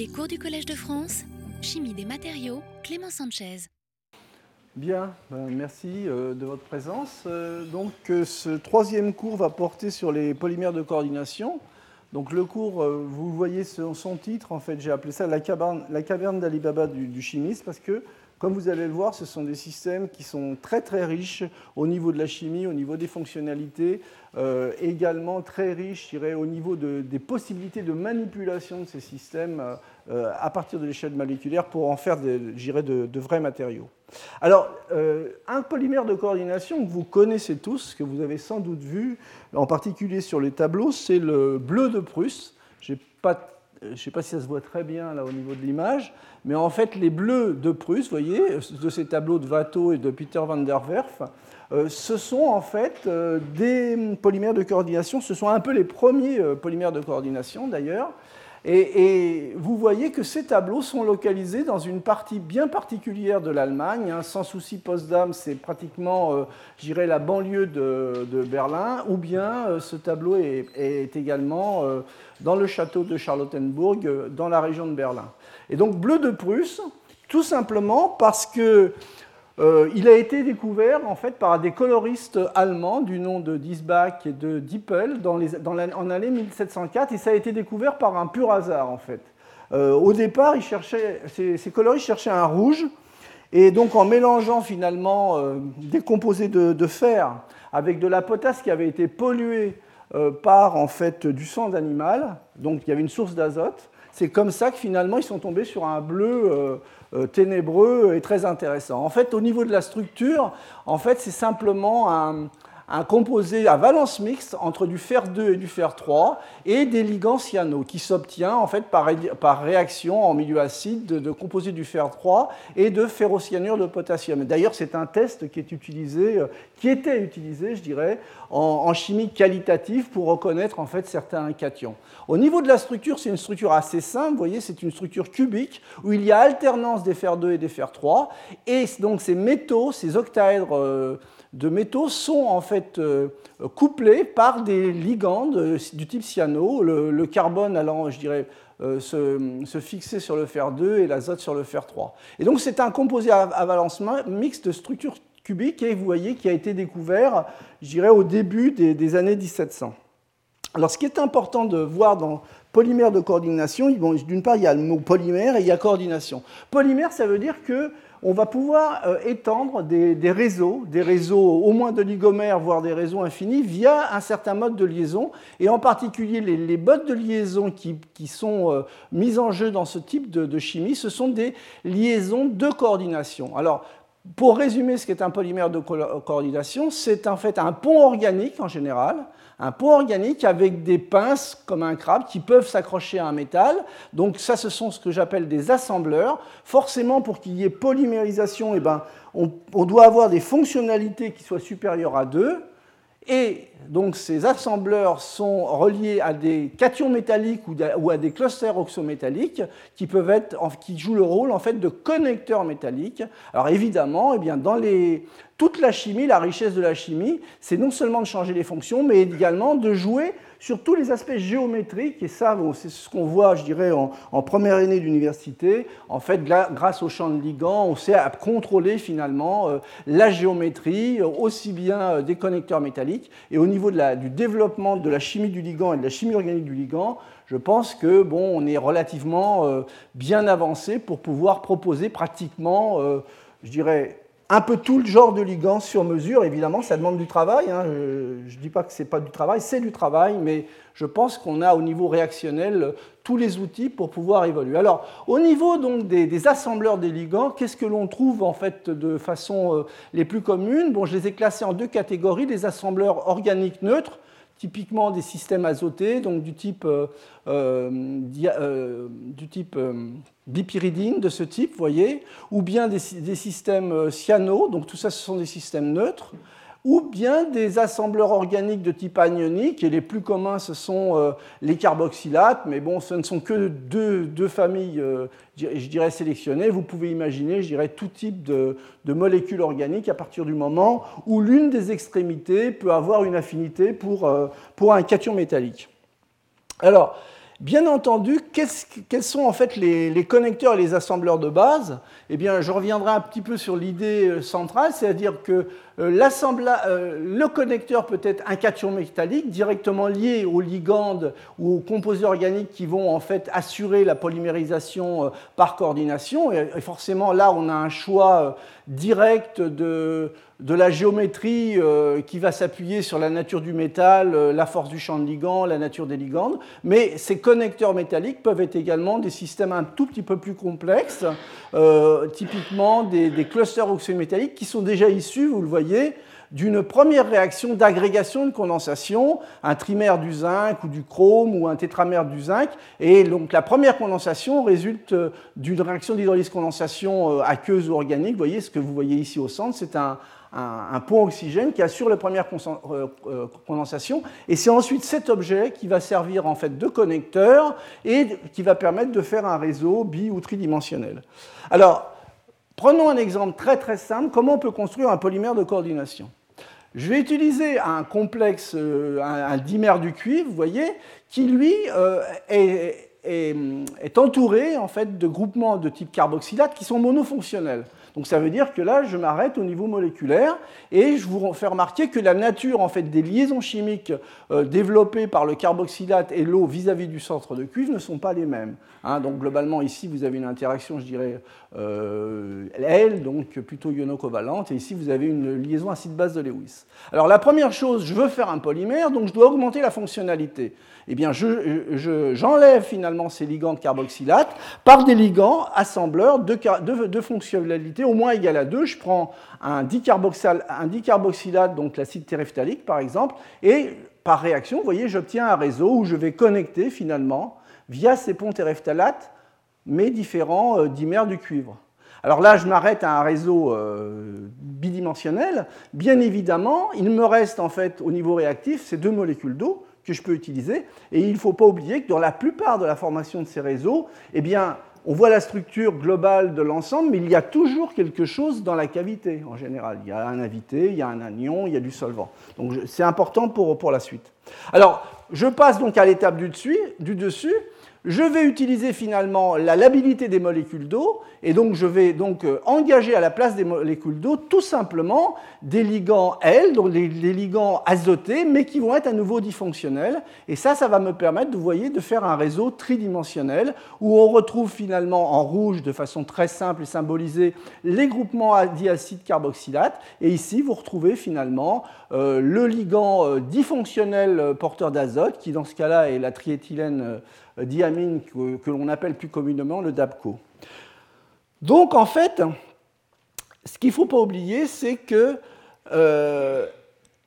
Les cours du Collège de France, Chimie des matériaux, Clément Sanchez. Bien, ben, merci euh, de votre présence. Euh, donc, euh, ce troisième cours va porter sur les polymères de coordination. Donc, le cours, vous voyez son, son titre, en fait, j'ai appelé ça la caverne, la caverne d'Alibaba du, du chimiste, parce que comme vous allez le voir, ce sont des systèmes qui sont très très riches au niveau de la chimie, au niveau des fonctionnalités, euh, également très riches au niveau de, des possibilités de manipulation de ces systèmes euh, à partir de l'échelle moléculaire pour en faire de, vrais matériaux. Alors, euh, un polymère de coordination que vous connaissez tous, que vous avez sans doute vu, en particulier sur les tableaux, c'est le bleu de Prusse. Pas je ne sais pas si ça se voit très bien là au niveau de l'image, mais en fait les bleus de Prusse, vous voyez, de ces tableaux de Watteau et de Peter van der Werf, euh, ce sont en fait euh, des polymères de coordination, ce sont un peu les premiers euh, polymères de coordination d'ailleurs, et, vous voyez que ces tableaux sont localisés dans une partie bien particulière de l'Allemagne. Hein. sans souci, Potsdam, c'est pratiquement, euh, j'irais, la banlieue de, Berlin. Ou bien euh, ce tableau est, également euh, dans le château de Charlottenburg, dans la région de Berlin. Et donc, bleu de Prusse, tout simplement parce que euh, il a été découvert en fait par des coloristes allemands du nom de Diesbach et de Dippel en l'année 1704 et ça a été découvert par un pur hasard en fait. Euh, au départ, ces, coloristes cherchaient un rouge et donc en mélangeant finalement euh, des composés de, fer avec de la potasse qui avait été polluée par du sang d'animal, donc il y avait une source d'azote. C'est comme ça que finalement ils sont tombés sur un bleu euh, ténébreux et très intéressant. En fait, au niveau de la structure, en fait, c'est simplement un, un composé à valence mixte entre du fer 2 et du fer 3 et des ligands cyano qui s'obtient en fait par, par, réaction en milieu acide de, composés du fer 3 et de ferrocyanure de potassium. D'ailleurs, c'est un test qui est utilisé, euh, qui était utilisé, je dirais, en, chimie qualitative pour reconnaître en fait certains cations. Au niveau de la structure, c'est une structure assez simple. Vous voyez, c'est une structure cubique où il y a alternance des fer 2 et des fer 3 et donc ces métaux, ces octaèdres euh, de métaux sont en fait euh, couplés par des ligands du type cyano, le, carbone allant, je dirais, euh, se, fixer sur le fer 2 et l'azote sur le fer 3. Et donc c'est un composé à, valence mixte de structure cubique et vous voyez qui a été découvert, je dirais, au début des, des années 1700. Alors ce qui est important de voir dans polymère de coordination, d'une part il y a le mot polymère et il y a coordination. Polymère ça veut dire que on va pouvoir euh, étendre des, réseaux, des réseaux au moins de ligomères, voire des réseaux infinis, via un certain mode de liaison, et en particulier les, les modes de liaison qui, sont euh, mis en jeu dans ce type de, chimie, ce sont des liaisons de coordination. Alors, pour résumer ce qu'est un polymère de coordination, c'est en fait un pont organique en général, un pont organique avec des pinces comme un crabe qui peuvent s'accrocher à un métal. Donc ça, ce sont ce que j'appelle des assembleurs. Forcément, pour qu'il y ait polymérisation, eh ben, on, doit avoir des fonctionnalités qui soient supérieures à 2. Et donc ces assembleurs sont reliés à des cations métalliques ou à des clusters oxométalliques qui, peuvent être, qui jouent le rôle en fait de connecteurs métalliques. Alors évidemment, eh bien, dans les, toute la chimie, la richesse de la chimie, c'est non seulement de changer les fonctions, mais également de jouer sur tous les aspects géométriques, et ça, c'est ce qu'on voit, je dirais, en, première année d'université. En fait, grâce au champ de ligand, on sait contrôler finalement euh, la géométrie, aussi bien euh, des connecteurs métalliques, et au niveau de la, du développement de la chimie du ligand et de la chimie organique du ligand, je pense que bon, on est relativement bien avancé pour pouvoir proposer pratiquement, je dirais, un peu tout le genre de ligand sur mesure. Évidemment, ça demande du travail. Hein. Je ne dis pas que ce n'est pas du travail, c'est du travail, mais je pense qu'on a au niveau réactionnel tous les outils pour pouvoir évoluer. Alors, au niveau donc des, assembleurs des ligands, qu'est-ce que l'on trouve en fait de façon euh, les plus communes? Bon, je les ai classés en deux catégories les assembleurs organiques neutres typiquement des systèmes azotés, donc du type, euh, euh, euh, du type bipyridine de ce type, voyez, ou bien des, des, systèmes cyano, donc tout ça ce sont des systèmes neutres, ou bien des assembleurs organiques de type anionique, et les plus communs ce sont euh, les carboxylates, mais bon, ce ne sont que deux, familles, euh, je dirais, sélectionnées. Vous pouvez imaginer, je dirais, tout type de, molécules organiques à partir du moment où l'une des extrémités peut avoir une affinité pour, euh, pour un cation métallique. Alors, Bien entendu, quels sont en fait les, connecteurs et les assembleurs de base? Eh bien, je reviendrai un petit peu sur l'idée centrale, c'est-à-dire que le connecteur peut être un cation métallique directement lié aux ligandes ou aux composés organiques qui vont en fait assurer la polymérisation par coordination. Et forcément, là, on a un choix direct de, de la géométrie euh, qui va s'appuyer sur la nature du métal, euh, la force du champ de ligand, la nature des ligandes. Mais ces connecteurs métalliques peuvent être également des systèmes un tout petit peu plus complexes, euh, typiquement des, des clusters oxymétalliques qui sont déjà issus, vous le voyez, d'une première réaction d'agrégation de condensation, un trimère du zinc ou du chrome ou un tétramère du zinc. Et donc la première condensation résulte d'une réaction d'hydrolyse-condensation aqueuse ou organique. Vous voyez ce que vous voyez ici au centre, c'est un, pont oxygène qui assure la première euh, euh, condensation. Et c'est ensuite cet objet qui va servir en fait de connecteur et qui va permettre de faire un réseau bi- ou tridimensionnel. Alors, prenons un exemple très très simple. Comment on peut construire un polymère de coordination? Je vais utiliser un complexe, euh, un, dimère du cuivre, vous voyez, qui lui est, est, entouré en fait de groupements de type carboxylate qui sont monofonctionnels. Donc ça veut dire que là, je m'arrête au niveau moléculaire et je vous fais remarquer que la nature en fait, des liaisons chimiques euh, développées par le carboxylate et l'eau vis-à-vis du centre de cuivre ne sont pas les mêmes. Hein. donc globalement, ici, vous avez une interaction, je dirais, euh, L, donc plutôt iono-covalente, et ici, vous avez une liaison acide-base de Lewis. Alors la première chose, je veux faire un polymère, donc je dois augmenter la fonctionnalité eh bien, j'enlève finalement ces ligands de carboxylate par des ligands assembleurs de, de, fonctionnalité au moins égale à 2. Je prends un, dicarboxylate, donc l'acide téréphthalique par exemple, et par réaction, vous voyez, j'obtiens un réseau où je vais connecter finalement, via ces ponts téréphtalates, mes différents euh, dimères du cuivre. Alors là, je m'arrête à un réseau euh, bidimensionnel. Bien évidemment, il me reste en fait au niveau réactif ces deux molécules d'eau que je peux utiliser. Et il ne faut pas oublier que dans la plupart de la formation de ces réseaux, eh bien, on voit la structure globale de l'ensemble, mais il y a toujours quelque chose dans la cavité en général. Il y a un invité, il y a un anion, il y a du solvant. Donc c'est important pour, pour la suite. Alors, je passe donc à l'étape du dessus. Du dessus je vais utiliser finalement la labilité des molécules d'eau, et donc je vais donc euh, engager à la place des molécules d'eau tout simplement des ligands L, donc des, ligands azotés, mais qui vont être à nouveau difonctionnels. Et ça, ça va me permettre, vous voyez, de faire un réseau tridimensionnel où on retrouve finalement en rouge, de façon très simple et symbolisée, les groupements diacide carboxylate. Et ici, vous retrouvez finalement euh, le ligand euh, difonctionnel porteur d'azote, qui dans ce cas-là est la triéthylène diamine que, l'on appelle plus communément le DAPCO. Donc en fait, ce qu'il ne faut pas oublier, c'est que euh,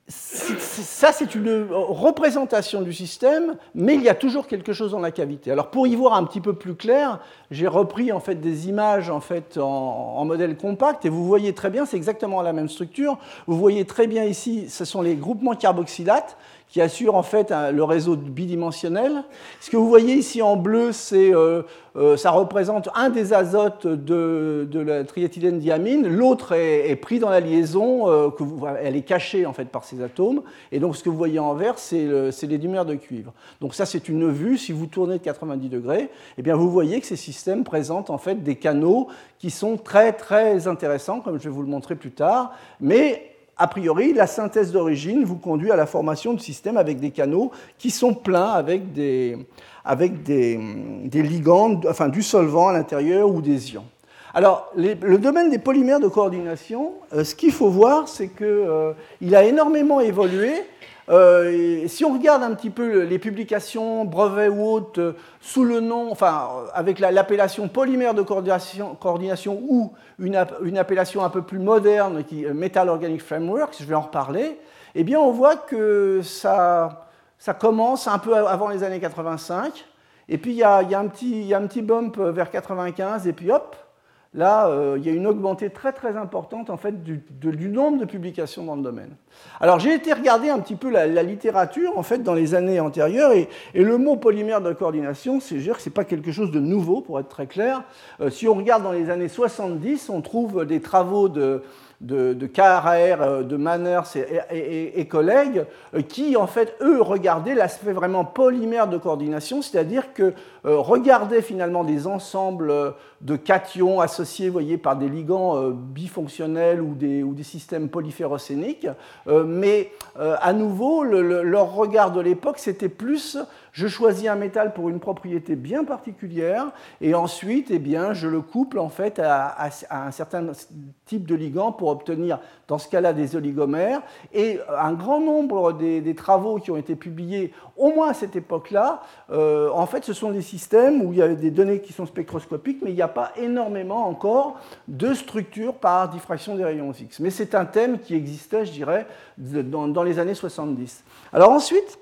ça, c'est une représentation du système, mais il y a toujours quelque chose dans la cavité. Alors, pour y voir un petit peu plus clair, j'ai repris en fait des images en fait en, modèle compact, et vous voyez très bien, c'est exactement la même structure. Vous voyez très bien ici, ce sont les groupements carboxylates qui assurent en fait le réseau bidimensionnel. Ce que vous voyez ici en bleu, c'est euh, euh, ça représente un des azotes de, la triéthylène diamine. L'autre est, pris dans la liaison, euh, que elle est cachée en fait par ces atomes. Et donc ce que vous voyez en vert, c'est les dimères de cuivre. Donc ça, c'est une vue. Si vous tournez de 90 degrés, eh bien vous voyez que ces systèmes présentent en fait des canaux qui sont très très intéressants, comme je vais vous le montrer plus tard. Mais a priori, la synthèse d'origine vous conduit à la formation de systèmes avec des canaux qui sont pleins avec des, avec ligands, enfin du solvant à l'intérieur ou des ions. Alors, le domaine des polymères de coordination, euh, ce qu'il faut voir, c'est qu'il euh, a énormément évolué euh, si on regarde un petit peu les publications, brevets ou autres, euh, sous le nom, enfin, euh, avec l'appellation polymère de coordination, ou une, appellation un peu plus moderne, qui Metal Organic Framework, je vais en reparler, eh bien, on voit que ça, ça commence un peu avant les années 85, et puis il y a, y a un petit bump vers 95, et puis hop, là, euh, il y a une augmentée très très importante en fait du, nombre de publications dans le domaine. Alors j'ai été regarder un petit peu la, littérature en fait dans les années antérieures et, le mot polymère de coordination, c'est dire que c'est pas quelque chose de nouveau pour être très clair. Euh, si on regarde dans les années 70, on trouve des travaux de de, de KRR, de Manners et, collègues, qui en fait, eux, regardaient l'aspect vraiment polymère de coordination, c'est-à-dire que regardaient finalement des ensembles de cations associés voyez, par des ligands bifonctionnels ou des, ou des systèmes polyphérocéniques, mais à nouveau, leur regard de l'époque, c'était plus je choisis un métal pour une propriété bien particulière et ensuite, eh bien, je le couple en fait à, un certain type de ligand pour obtenir, dans ce cas-là, des oligomères. Et un grand nombre des, travaux qui ont été publiés, au moins à cette époque-là, euh, en fait, ce sont des systèmes où il y a des données qui sont spectroscopiques, mais il n'y a pas énormément encore de structures par diffraction des rayons X. Mais c'est un thème qui existait, je dirais, dans, dans les années 70. Alors ensuite,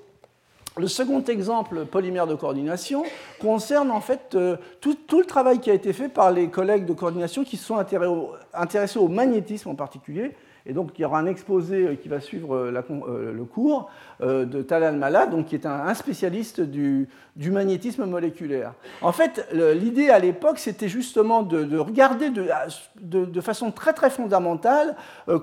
le second exemple polymère de coordination concerne en fait euh, tout, le travail qui a été fait par les collègues de coordination qui se sont intéressés au magnétisme en particulier et donc, il y aura un exposé euh, qui va suivre euh, euh, le cours de Talal Malad, donc, qui est un, spécialiste du, magnétisme moléculaire. En fait, l'idée à l'époque, c'était justement de, regarder de, façon très très fondamentale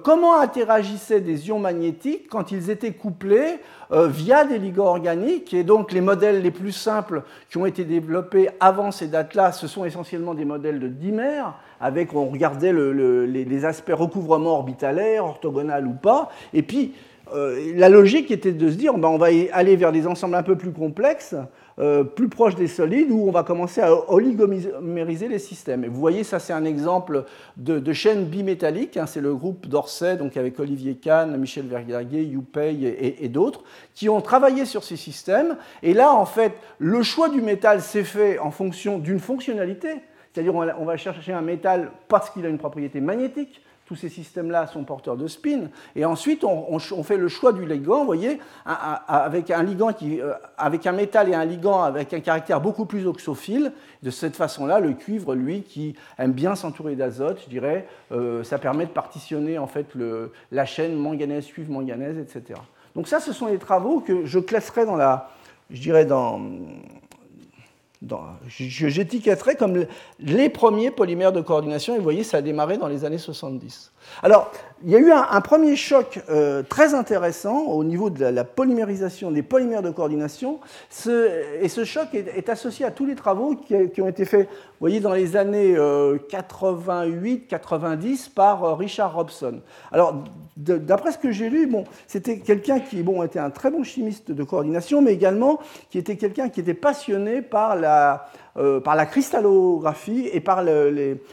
comment interagissaient des ions magnétiques quand ils étaient couplés via des ligands organiques. Et donc, les modèles les plus simples qui ont été développés avant ces dates-là, ce sont essentiellement des modèles de dimères avec, on regardait les, aspects recouvrement orbitalaire, orthogonal ou pas, et puis euh, la logique était de se dire, ben, on va aller vers des ensembles un peu plus complexes, euh, plus proches des solides, où on va commencer à oligomériser les systèmes. Et vous voyez, ça c'est un exemple de, chaîne bimétallique, hein, c'est le groupe d'Orsay, donc avec Olivier Kahn, Michel Vergaguet, Youpei et d'autres, qui ont travaillé sur ces systèmes. Et là, en fait, le choix du métal s'est fait en fonction d'une fonctionnalité. C'est-à-dire on va chercher un métal parce qu'il a une propriété magnétique. Tous ces systèmes-là sont porteurs de spin. Et ensuite, on, fait le choix du ligand, vous voyez, avec un ligand qui, euh, avec un métal et un ligand avec un caractère beaucoup plus oxophile. De cette façon-là, le cuivre, lui, qui aime bien s'entourer d'azote, je dirais, euh, ça permet de partitionner en fait la chaîne manganèse, cuivre, manganèse, etc. Donc ça, ce sont les travaux que je classerai dans la, je dirais dans J'étiquetterais comme les premiers polymères de coordination, et vous voyez, ça a démarré dans les années 70. Alors, il y a eu un, premier choc euh, très intéressant au niveau de la, polymérisation des polymères de coordination, et ce choc est, associé à tous les travaux qui, ont été faits, vous voyez, dans les années 88-90 euh, par euh, Richard Robson. Alors, d'après ce que j'ai lu, bon, c'était quelqu'un qui bon, était un très bon chimiste de coordination, mais également qui était quelqu'un qui était passionné par la, par la cristallographie et par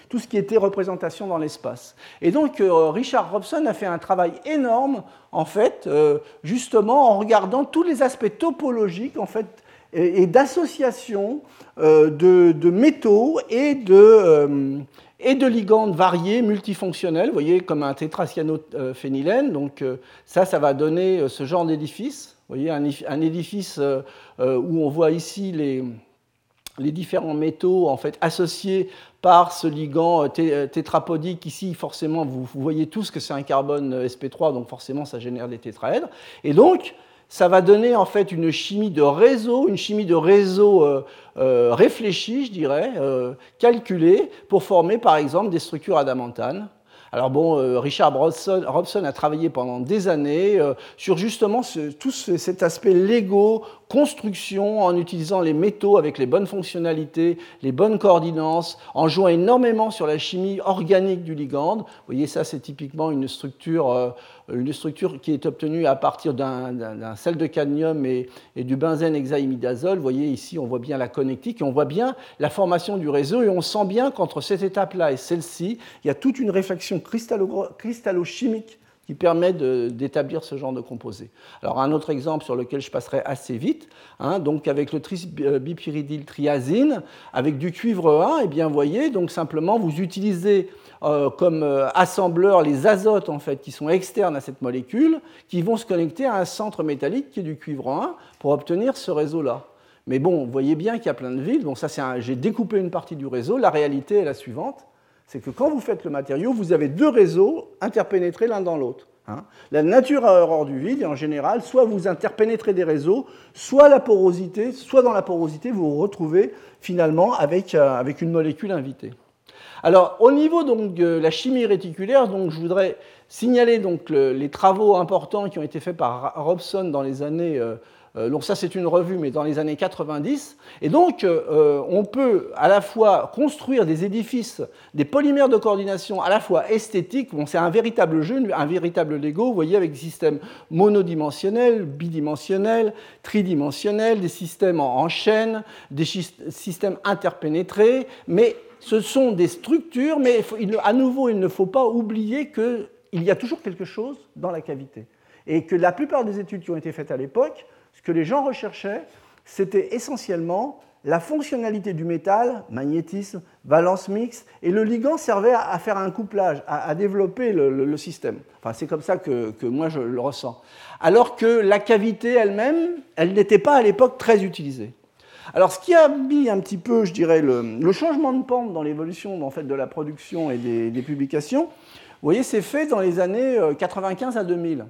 tout ce qui était représentation dans l'espace. Et donc, Richard Robson a fait un travail énorme, en fait, euh, justement en regardant tous les aspects topologiques, en fait, et, d'association euh, de, métaux et de, euh, et de ligands variés, multifonctionnels, vous voyez, comme un tétracyanophénylène. Donc ça, ça va donner ce genre d'édifice. Vous voyez, un édifice où on voit ici les, les différents métaux en fait associés par ce ligand euh, euh, tétrapodique. Ici, forcément, vous, voyez tous que c'est un carbone euh, sp3, donc forcément, ça génère des tétraèdres. Et donc, ça va donner en fait une chimie de réseau, une chimie de réseau réfléchie, je dirais, calculée, pour former par exemple des structures adamantanes. Alors bon, Richard Robson, a travaillé pendant des années sur justement tout cet aspect Lego, construction en utilisant les métaux avec les bonnes fonctionnalités, les bonnes coordinances, en jouant énormément sur la chimie organique du ligand. Vous voyez, ça, c'est typiquement une structure, euh, une structure qui est obtenue à partir d'un sel de cadmium et, du benzène hexaimidazole. Vous voyez, ici, on voit bien la connectique et on voit bien la formation du réseau et on sent bien qu'entre cette étape-là et celle-ci, il y a toute une réflexion cristallo-chimique qui permet d'établir ce genre de composé. Alors un autre exemple sur lequel je passerai assez vite, hein, donc avec le trisbipyridyl triazine, avec du cuivre 1, et eh bien voyez, donc simplement vous utilisez euh, comme euh, assembleur les azotes en fait qui sont externes à cette molécule, qui vont se connecter à un centre métallique qui est du cuivre 1 pour obtenir ce réseau-là. Mais bon, vous voyez bien qu'il y a plein de villes. Bon, ça, j'ai découpé une partie du réseau. La réalité est la suivante c'est que quand vous faites le matériau, vous avez deux réseaux interpénétrés l'un dans l'autre. Hein. La nature a horreur du vide, et en général, soit vous interpénétrez des réseaux, soit la porosité, soit dans la porosité, vous vous retrouvez finalement avec, euh, avec une molécule invitée. Alors, au niveau donc, de la chimie réticulaire, donc, je voudrais signaler donc, les travaux importants qui ont été faits par Robson dans les années euh, donc ça, c'est une revue, mais dans les années 90. Et donc, euh, on peut à la fois construire des édifices, des polymères de coordination à la fois esthétiques, bon, c'est un véritable jeu, un véritable Lego, vous voyez, avec des systèmes monodimensionnels, bidimensionnels, tridimensionnels, des systèmes en chaîne, des systèmes interpénétrés, mais ce sont des structures, mais à nouveau, il ne faut pas oublier qu'il y a toujours quelque chose dans la cavité. Et que la plupart des études qui ont été faites à l'époque que les gens recherchaient, c'était essentiellement la fonctionnalité du métal, magnétisme, valence mixte, et le ligand servait à, faire un couplage, à, développer le, système. Enfin, c'est comme ça que, moi je le ressens. Alors que la cavité elle-même, elle n'était pas à l'époque très utilisée. Alors, ce qui a mis un petit peu, je dirais, le, changement de pente dans l'évolution en fait, de la production et des, des publications, vous voyez, c'est fait dans les années 95 euh, à 2000.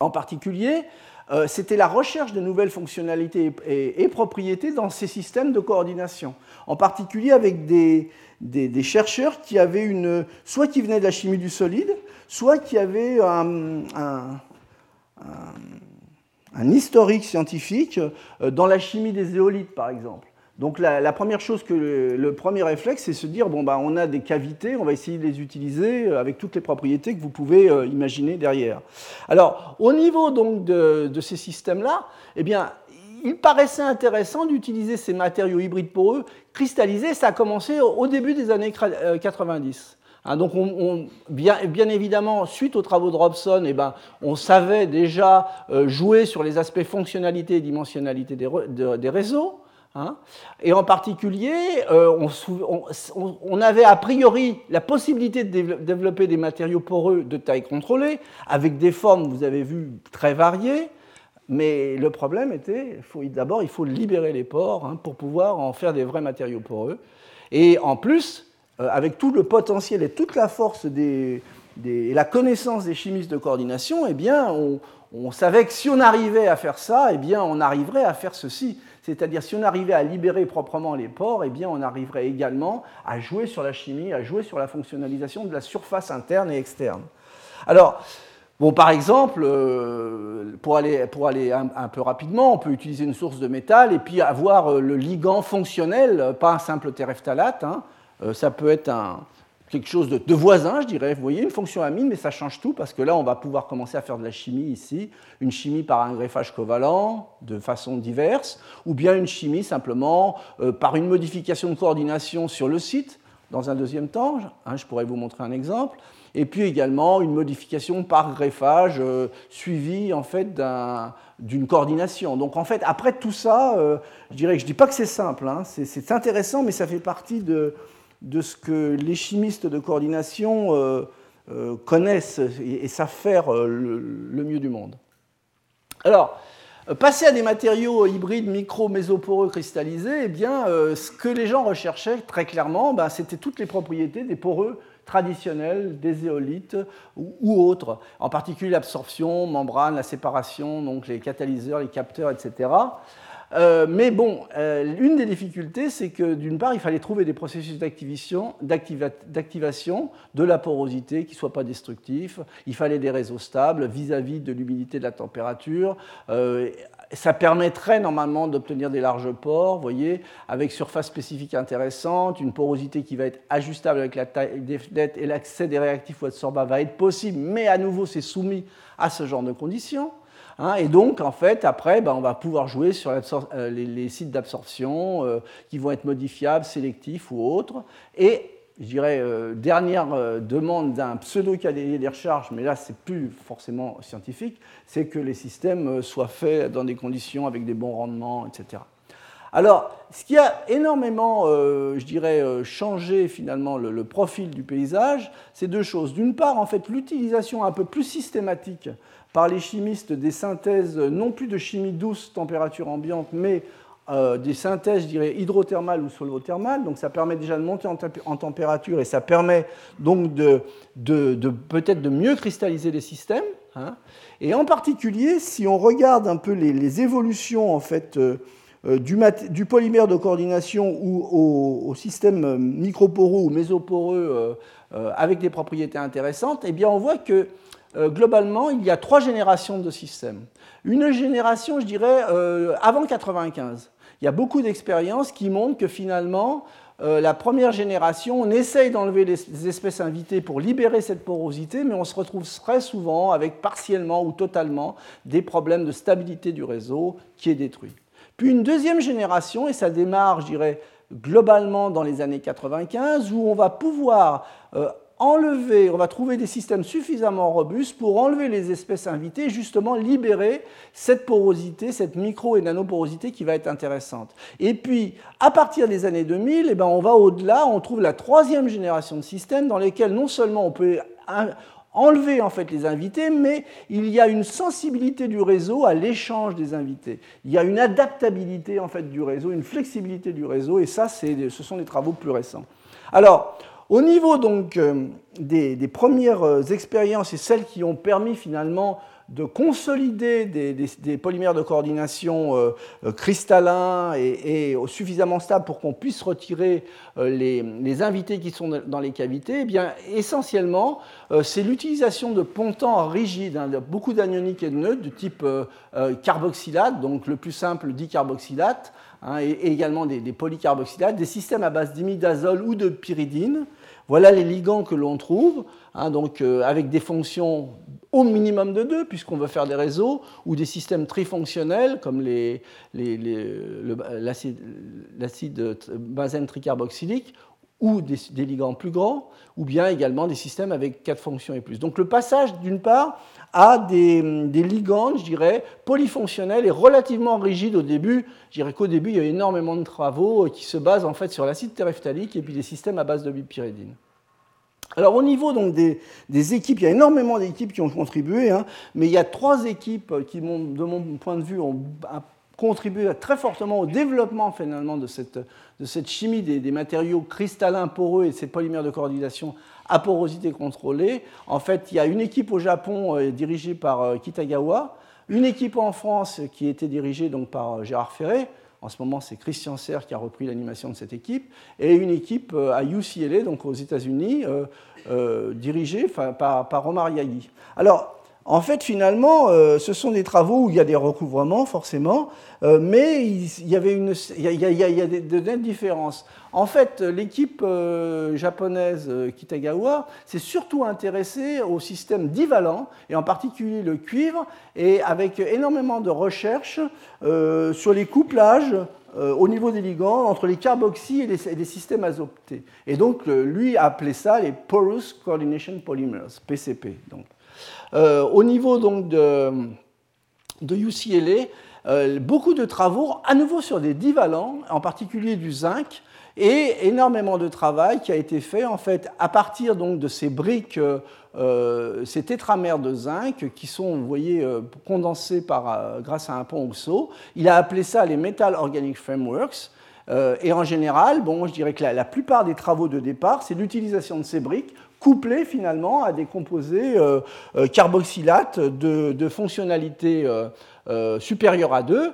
En particulier, euh, c'était la recherche de nouvelles fonctionnalités et, propriétés dans ces systèmes de coordination. En particulier avec des, chercheurs qui avaient une, soit qui venaient de la chimie du solide, soit qui avaient un, un historique scientifique euh, dans la chimie des éolites, par exemple. Donc la, première chose que le, premier réflexe, c'est se dire bon bah on a des cavités, on va essayer de les utiliser euh, avec toutes les propriétés que vous pouvez euh, imaginer derrière. Alors au niveau donc de, ces systèmes-là, eh bien il paraissait intéressant d'utiliser ces matériaux hybrides poreux cristallisés. Ça a commencé au début des années 90. Euh, hein, donc, on, bien, bien, évidemment, suite aux travaux de Robson, eh ben, on savait déjà jouer sur les aspects fonctionnalité et dimensionnalité des, des réseaux. Hein. et en particulier, euh, on, avait a priori la possibilité de développer des matériaux poreux de taille contrôlée, avec des formes, vous avez vu, très variées. Mais le problème était, d'abord, il faut libérer les pores hein, pour pouvoir en faire des vrais matériaux poreux. Et en plus, euh, avec tout le potentiel et toute la force des, et la connaissance des chimistes de coordination, eh bien, on, on, savait que si on arrivait à faire ça, eh bien, on arriverait à faire ceci. C'est-à-dire, si on arrivait à libérer proprement les pores, eh bien, on arriverait également à jouer sur la chimie, à jouer sur la fonctionnalisation de la surface interne et externe. Alors, bon, par exemple, euh, pour aller, pour aller un, peu rapidement, on peut utiliser une source de métal et puis avoir euh, le ligand fonctionnel, pas un simple terephthalate. Hein. Euh, ça peut être un, quelque chose de, voisin, je dirais. Vous voyez, une fonction amine, mais ça change tout parce que là, on va pouvoir commencer à faire de la chimie ici, une chimie par un greffage covalent de façon diverse, ou bien une chimie simplement euh, par une modification de coordination sur le site, dans un deuxième temps. Hein, je pourrais vous montrer un exemple. Et puis également une modification par greffage euh, suivie en fait d'une coordination. Donc en fait, après tout ça, euh, je dirais que je ne dis pas que c'est simple, hein. c'est intéressant, mais ça fait partie de, de ce que les chimistes de coordination euh, euh, connaissent et, savent faire euh, le, mieux du monde. Alors, passer à des matériaux hybrides micro-mésoporeux cristallisés, eh bien, ce que les gens recherchaient très clairement, ben, c'était toutes les propriétés des poreux traditionnels, des éolites ou, autres, en particulier l'absorption, membrane, la séparation, donc les catalyseurs, les capteurs, etc. Euh, mais bon, euh, l'une des difficultés, c'est que d'une part, il fallait trouver des processus d'activation de la porosité qui ne soient pas destructifs. Il fallait des réseaux stables vis-à-vis de l'humidité de la température. Euh, ça permettrait normalement d'obtenir des larges pores, voyez, avec surface spécifique intéressante, une porosité qui va être ajustable avec la taille des fenêtres et l'accès des réactifs ou adsorbats va être possible, mais à nouveau, c'est soumis à ce genre de conditions. Hein, et donc, en fait, après, ben, on va pouvoir jouer sur euh, les, sites d'absorption euh, qui vont être modifiables, sélectifs ou autres. Et, je dirais, euh, dernière demande d'un pseudo-cahier des recharges, mais là, c'est plus forcément scientifique, c'est que les systèmes soient faits dans des conditions avec des bons rendements, etc. Alors, ce qui a énormément, je dirais, changé finalement le, le, profil du paysage, c'est deux choses. D'une part, en fait, l'utilisation un peu plus systématique par les chimistes des synthèses non plus de chimie douce, température ambiante, mais euh, des synthèses, je dirais, hydrothermales ou solvothermales. Donc ça permet déjà de monter en, température et ça permet donc de, peut-être de mieux cristalliser les systèmes. Hein. Et en particulier, si on regarde un peu les, évolutions en fait, euh, du, polymère de coordination ou au, système microporeux ou mésoporeux avec des propriétés intéressantes, eh bien on voit que globalement, il y a trois générations de systèmes. Une génération, je dirais, avant 95. Il y a beaucoup d'expériences qui montrent que finalement, euh, la première génération, on essaye d'enlever les, espèces invitées pour libérer cette porosité, mais on se retrouve très souvent avec partiellement ou totalement des problèmes de stabilité du réseau qui est détruit. Puis une deuxième génération, et ça démarre, je dirais, globalement dans les années 95, où on va pouvoir euh, enlever, on va trouver des systèmes suffisamment robustes pour enlever les espèces invitées justement libérer cette porosité, cette micro et nanoporosité qui va être intéressante. Et puis, à partir des années 2000, eh ben, on va au-delà, on trouve la troisième génération de systèmes dans lesquels non seulement on peut enlever en fait les invités, mais il y a une sensibilité du réseau à l'échange des invités. Il y a une adaptabilité en fait du réseau, une flexibilité du réseau, et ça, ce sont des travaux plus récents. Alors, au niveau donc euh, des, premières euh, expériences et celles qui ont permis finalement de consolider des, polymères de coordination euh, cristallins et, suffisamment stables pour qu'on puisse retirer les, invités qui sont dans les cavités, eh bien, essentiellement, c'est l'utilisation de pontants rigides, hein, beaucoup d'anioniques et de nœuds de type carboxylate, donc le plus simple dicarboxylate, hein, et, également des, polycarboxylates, des systèmes à base d'imidazole ou de pyridine, voilà les ligands que l'on trouve, hein, euh, avec des fonctions au minimum de deux, puisqu'on veut faire des réseaux, ou des systèmes trifonctionnels, comme l'acide benzène tricarboxylique, ou des, ligands plus grands, ou bien également des systèmes avec quatre fonctions et plus. Donc le passage, d'une part, à des, ligands, je dirais, polyfonctionnels et relativement rigides au début. Je dirais qu'au début, il y a énormément de travaux qui se basent en fait sur l'acide terephthalique et puis des systèmes à base de bipyridine. Alors au niveau donc, des, équipes, il y a énormément d'équipes qui ont contribué, hein, mais il y a trois équipes qui, de mon point de vue, ont contribué très fortement au développement finalement de cette, de cette chimie des, matériaux cristallins poreux et de ces polymères de coordination à porosité contrôlée. En fait, il y a une équipe au Japon euh, dirigée par euh, Kitagawa, une équipe en France qui était dirigée donc, par euh, Gérard Ferré. En ce moment, c'est Christian Serre qui a repris l'animation de cette équipe, et une équipe à UCLA, donc aux États-Unis, dirigée par, par Omar Yagi. Alors, en fait, finalement, euh, ce sont des travaux où il y a des recouvrements, forcément, euh, mais il y, avait une, il y a, de nettes différences. En fait, l'équipe euh, japonaise Kitagawa s'est surtout intéressée au système divalent, et en particulier le cuivre, et avec énormément de recherches sur les couplages au niveau des ligands entre les carboxy et les, systèmes azoptés. Et donc, lui a appelé ça les Porous Coordination Polymers, PCP. Donc. Euh, au niveau donc de, de UCLA, euh, beaucoup de travaux, à nouveau sur des divalents, en particulier du zinc, et énormément de travail qui a été fait en fait à partir donc de ces briques, euh, ces tétramères de zinc qui sont, voyez, condensées par, grâce à un pont oxo. Il a appelé ça les Metal Organic Frameworks. et en général, bon, je dirais que la plupart des travaux de départ, c'est l'utilisation de ces briques couplé finalement à des composés euh, euh, carboxylates de, de fonctionnalité euh, supérieure à 2.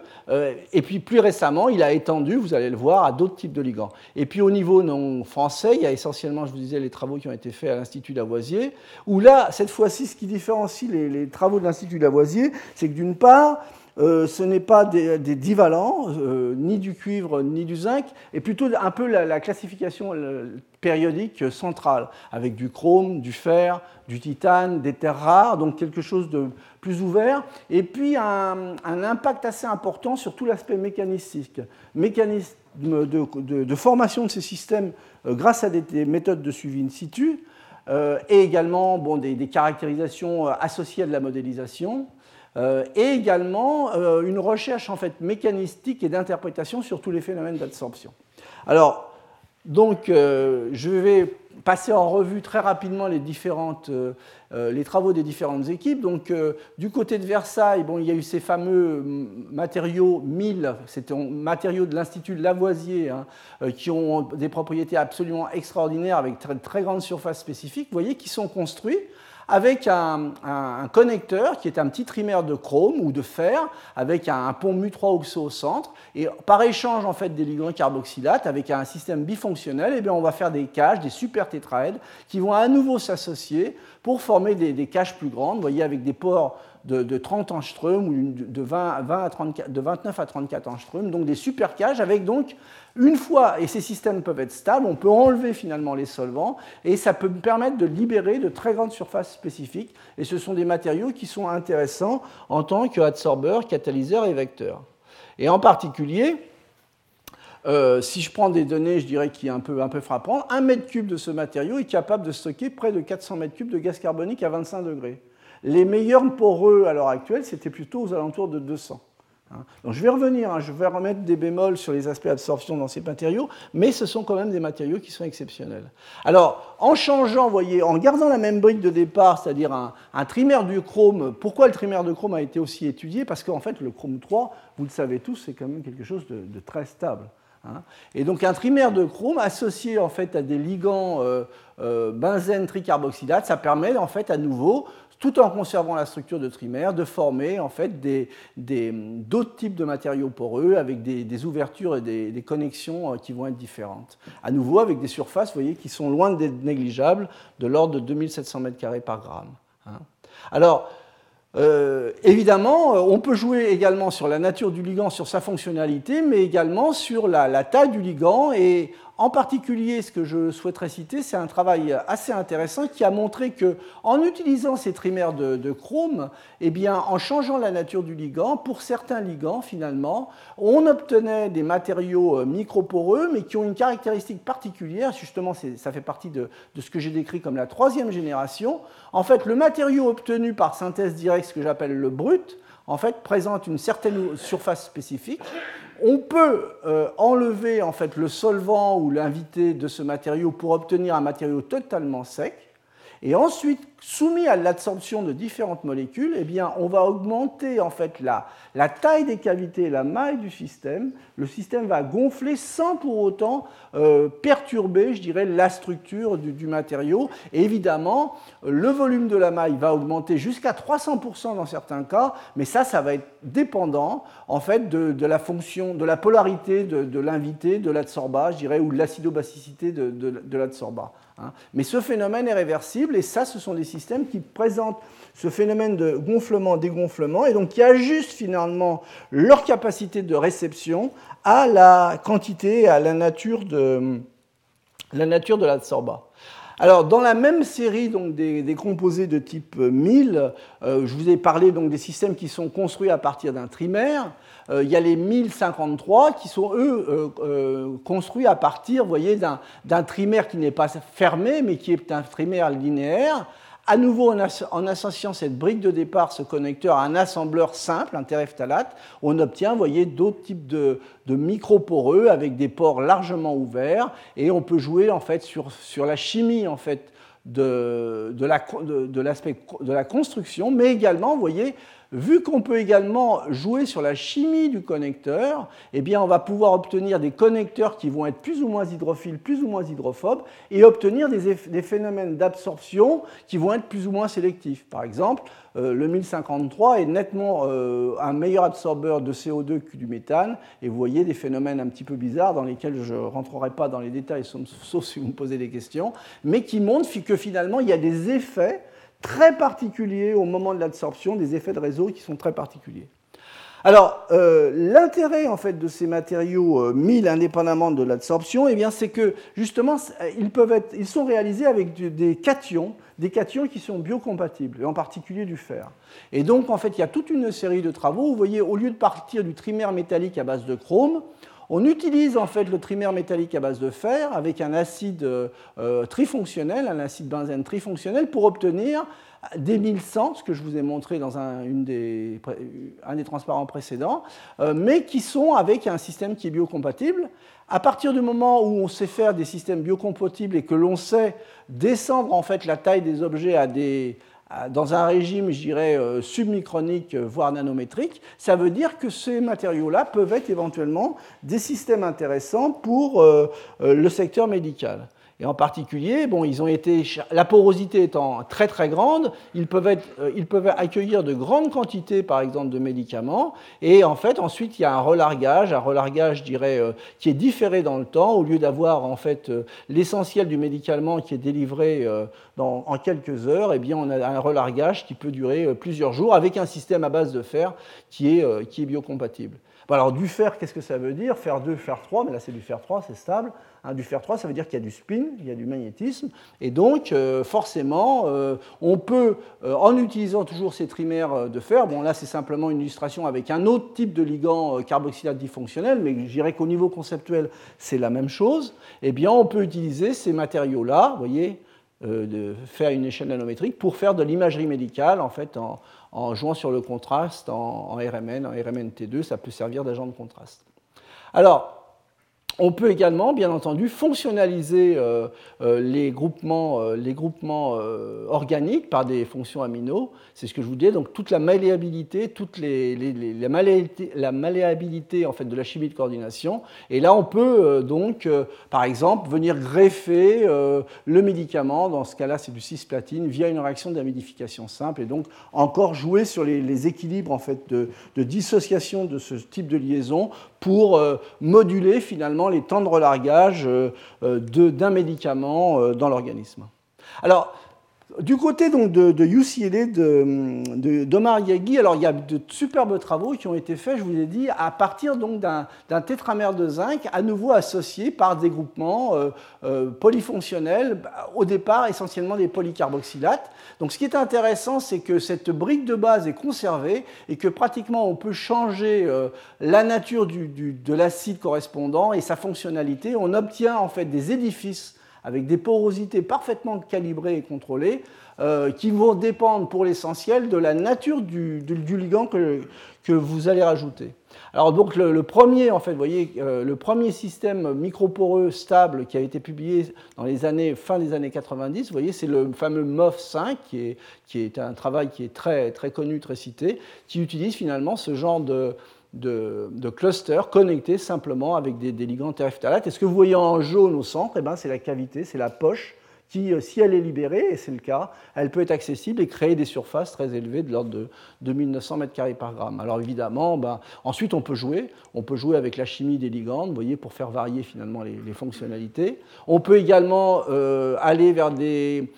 et puis plus récemment, il a étendu, vous allez le voir, à d'autres types de ligands. Et puis au niveau non français, il y a essentiellement, je vous disais, les travaux qui ont été faits à l'Institut Lavoisier, où là, cette fois-ci, ce qui différencie les, les travaux de l'Institut Lavoisier, c'est que d'une part, euh, ce n'est pas des, divalents, euh, ni du cuivre, ni du zinc, et plutôt un peu la, classification périodique centrale, avec du chrome, du fer, du titane, des terres rares, donc quelque chose de plus ouvert, et puis un, impact assez important sur tout l'aspect mécanistique, mécanisme de, formation de ces systèmes euh, grâce à des, méthodes de suivi in situ, et également bon, des, des caractérisations associées à de la modélisation. Euh, et également euh, une recherche en fait mécanistique et d'interprétation sur tous les phénomènes d'absorption. Alors, donc, euh, je vais passer en revue très rapidement les, différentes, les travaux des différentes équipes. Donc, du côté de Versailles, bon, il y a eu ces fameux matériaux 1000, c'était matériaux de l'Institut Lavoisier, hein, qui ont des propriétés absolument extraordinaires avec très, très grandes surfaces spécifiques, vous voyez, qui sont construits avec un, connecteur qui est un petit trimère de chrome ou de fer avec un, pont mu3 oxo au centre. Et par échange en fait, des ligands carboxylates avec un système bifonctionnel, eh bien, on va faire des caches, des super tétraèdes qui vont à nouveau s'associer pour former des, des, caches plus grandes, vous voyez, avec des ports de, 30 angström ou de, 20, à 34, de 29 à 34 angström, donc des super cages avec donc une fois, et ces systèmes peuvent être stables, on peut enlever finalement les solvants et ça peut permettre de libérer de très grandes surfaces spécifiques. Et ce sont des matériaux qui sont intéressants en tant qu'adsorbeurs, catalyseurs et vecteurs. Et en particulier, euh, si je prends des données, je dirais qui est un peu, un peu frappant, un mètre cube de ce matériau est capable de stocker près de 400 mètres cubes de gaz carbonique à 25 degrés. Les meilleurs poreux à l'heure actuelle, c'était plutôt aux alentours de 200. Hein. Donc je vais revenir, hein, je vais remettre des bémols sur les aspects d'absorption dans ces matériaux, mais ce sont quand même des matériaux qui sont exceptionnels. Alors, en changeant, voyez, en gardant la même brique de départ, c'est-à-dire un, trimère du chrome, pourquoi le trimère de chrome a été aussi étudié? Parce qu'en fait, le chrome 3, vous le savez tous, c'est quand même quelque chose de, très stable. Hein. Et donc un trimère de chrome associé en fait à des ligands euh, euh, benzène tricarboxylate, ça permet en fait à nouveau tout en conservant la structure de trimère, de former en fait d'autres types de matériaux poreux avec des, ouvertures et des, connexions euh, qui vont être différentes. À nouveau, avec des surfaces, voyez, qui sont loin d'être négligeables, de l'ordre de 2700 m2 par gramme. Hein. Alors, euh, évidemment, euh, on peut jouer également sur la nature du ligand, sur sa fonctionnalité, mais également sur la, la taille du ligand et en particulier, ce que je souhaiterais citer, c'est un travail assez intéressant qui a montré que, en utilisant ces trimères de, chrome, eh en changeant la nature du ligand, pour certains ligands, finalement, on obtenait des matériaux euh, microporeux, mais qui ont une caractéristique particulière. Justement, ça fait partie de, de ce que j'ai décrit comme la troisième génération. En fait, le matériau obtenu par synthèse directe, ce que j'appelle le brut, en fait, présente une certaine surface spécifique on peut euh, enlever en fait le solvant ou l'invité de ce matériau pour obtenir un matériau totalement sec. Et ensuite, soumis à l'absorption de différentes molécules, eh bien, on va augmenter en fait la, la taille des cavités et la maille du système. Le système va gonfler sans pour autant euh, perturber, je dirais, la structure du, matériau. Et évidemment, le volume de la maille va augmenter jusqu'à 300% dans certains cas, mais ça, ça va être dépendant en fait de, la fonction, de la polarité de, l'invité, de l'adsorbat, je dirais, ou de l'acidobasicité de, de l'adsorbat. Hein. Mais ce phénomène est réversible et ça, ce sont des systèmes qui présentent ce phénomène de gonflement-dégonflement et donc qui ajustent finalement leur capacité de réception à la quantité, à la nature de la. Alors, dans la même série donc, des, composés de type 1000, euh, je vous ai parlé des systèmes qui sont construits à partir d'un trimère. Euh, il y a les 1053 qui sont, eux, euh, construits à partir voyez, d'un trimère qui n'est pas fermé, mais qui est un trimère linéaire. À nouveau, en associant cette brique de départ, ce connecteur, à un assembleur simple, un terephthalate, on obtient, voyez, d'autres types de, de microporeux avec des ports largement ouverts, et on peut jouer en fait sur, la chimie en fait de, l'aspect de, de, la construction, mais également, vous voyez, Vu qu'on peut également jouer sur la chimie du connecteur, eh bien on va pouvoir obtenir des connecteurs qui vont être plus ou moins hydrophiles, plus ou moins hydrophobes, et obtenir des, phénomènes d'absorption qui vont être plus ou moins sélectifs. Par exemple, euh, le 1053 est nettement euh, un meilleur absorbeur de CO2 que du méthane, et vous voyez des phénomènes un petit peu bizarres dans lesquels je ne rentrerai pas dans les détails, sauf si vous me posez des questions, mais qui montrent que finalement il y a des effets très particuliers au moment de l'absorption, des effets de réseau qui sont très particuliers. Alors, euh, l'intérêt en fait de ces matériaux euh, indépendamment de l'absorption, eh bien, c'est que justement, ils peuvent être, ils sont réalisés avec des cations, des cations qui sont biocompatibles, et en particulier du fer. Et donc, en fait, il y a toute une série de travaux. Vous voyez, au lieu de partir du trimère métallique à base de chrome, on utilise en fait le trimère métallique à base de fer avec un acide euh, trifonctionnel, un acide benzène trifonctionnel, pour obtenir des 1100, ce que je vous ai montré dans un, des, transparents précédents, euh, mais qui sont avec un système qui est biocompatible. À partir du moment où on sait faire des systèmes biocompatibles et que l'on sait descendre en fait la taille des objets à des, dans un régime, je dirais, euh, submicronique, euh, voire nanométrique, ça veut dire que ces matériaux-là peuvent être éventuellement des systèmes intéressants pour euh, le secteur médical. Et en particulier, bon, la porosité étant très très grande, ils peuvent, être, euh, ils peuvent accueillir de grandes quantités, par exemple, de médicaments. Et en fait, ensuite, il y a un relargage, un relargage, je euh, qui est différé dans le temps. Au lieu d'avoir en fait euh, l'essentiel du médicament qui est délivré en quelques heures, eh bien, on a un relargage qui peut durer plusieurs jours avec un système à base de fer qui est biocompatible. Alors, du fer, qu'est-ce que ça veut dire? Fer 2, fer 3, mais là c'est du fer 3, c'est stable. Hein, du fer 3, ça veut dire qu'il y a du spin, il y a du magnétisme, et donc euh, forcément, euh, on peut, euh, en utilisant toujours ces trimères de fer, bon là c'est simplement une illustration avec un autre type de ligand carboxylate difonctionnel, mais je dirais qu'au niveau conceptuel c'est la même chose, eh bien on peut utiliser ces matériaux-là, vous voyez, de faire une échelle nanométrique pour faire de l'imagerie médicale en fait en, jouant sur le contraste en, en RMN, en RMNT2, ça peut servir d'agent de contraste. Alors, on peut également, bien entendu, fonctionnaliser euh, euh, les groupements, euh, organiques par des fonctions amino. C'est ce que je vous disais. Donc toute la malléabilité, toute la, malléabilité, en fait de la chimie de coordination. Et là, on peut donc, par exemple, venir greffer le médicament. Dans ce cas-là, c'est du cisplatine via une réaction d'amidification simple. Et donc encore jouer sur les, équilibres en fait de dissociation de ce type de liaison pour moduler finalement les temps de relargage euh, euh, d'un médicament euh, dans l'organisme. Alors, du côté donc, de, de UCLA, d'Omar de, Yaghi, alors il y a de superbes travaux qui ont été faits, je vous ai dit, à partir d'un tétramère de zinc, à nouveau associé par des groupements polyfonctionnels, bah, au départ essentiellement des polycarboxylates. Donc ce qui est intéressant, c'est que cette brique de base est conservée et que pratiquement on peut changer euh, la nature de l'acide correspondant et sa fonctionnalité. On obtient en fait des édifices avec des porosités parfaitement calibrées et contrôlées euh, qui vont dépendre pour l'essentiel de la nature du, ligand que, vous allez rajouter. Alors donc le, premier, en fait, voyez, euh, le premier système microporeux stable qui a été publié dans les années fin des années 90, vous voyez, c'est le fameux MOF5 qui est, qui est, un travail qui est très très connu, très cité, qui utilise finalement ce genre de, de, clusters connectés simplement avec des, des ligands terephtalates. Et ce que vous voyez en jaune au centre, eh ben, c'est la cavité, c'est la poche qui, euh, si elle est libérée, et c'est le cas, elle peut être accessible et créer des surfaces très élevées de l'ordre de 2900 m2 par gramme. Alors évidemment, ben, ensuite on peut jouer, on peut jouer avec la chimie des ligands, vous voyez, pour faire varier finalement les, fonctionnalités. On peut également euh, aller vers des,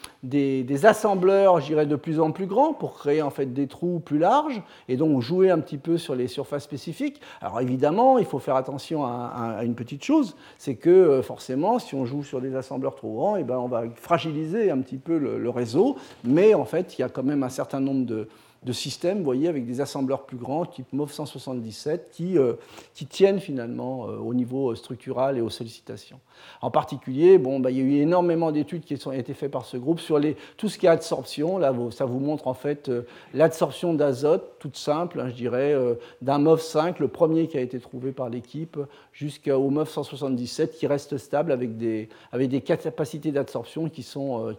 assembleurs, je dirais, de plus en plus grands pour créer en fait des trous plus larges et donc jouer un petit peu sur les surfaces spécifiques. Alors évidemment, il faut faire attention à, une petite chose, c'est que euh, forcément, si on joue sur des assembleurs trop grands, et eh ben, on va fragiliser un petit peu le, réseau, mais en fait, il y a quand même un certain nombre de, de systèmes, vous voyez, avec des assembleurs plus grands, type MOV 177, qui, euh, qui tiennent finalement euh, au niveau structural et aux sollicitations. En particulier, bon, bah, il y a eu énormément d'études qui ont été faites par ce groupe sur les, tout ce qui est absorption. Là, ça vous montre en fait euh, l'absorption d'azote, toute simple, hein, je dirais, d'un MOV 5, le premier qui a été trouvé par l'équipe, jusqu'au MOV 177, qui reste stable avec des, avec des capacités d'absorption qui,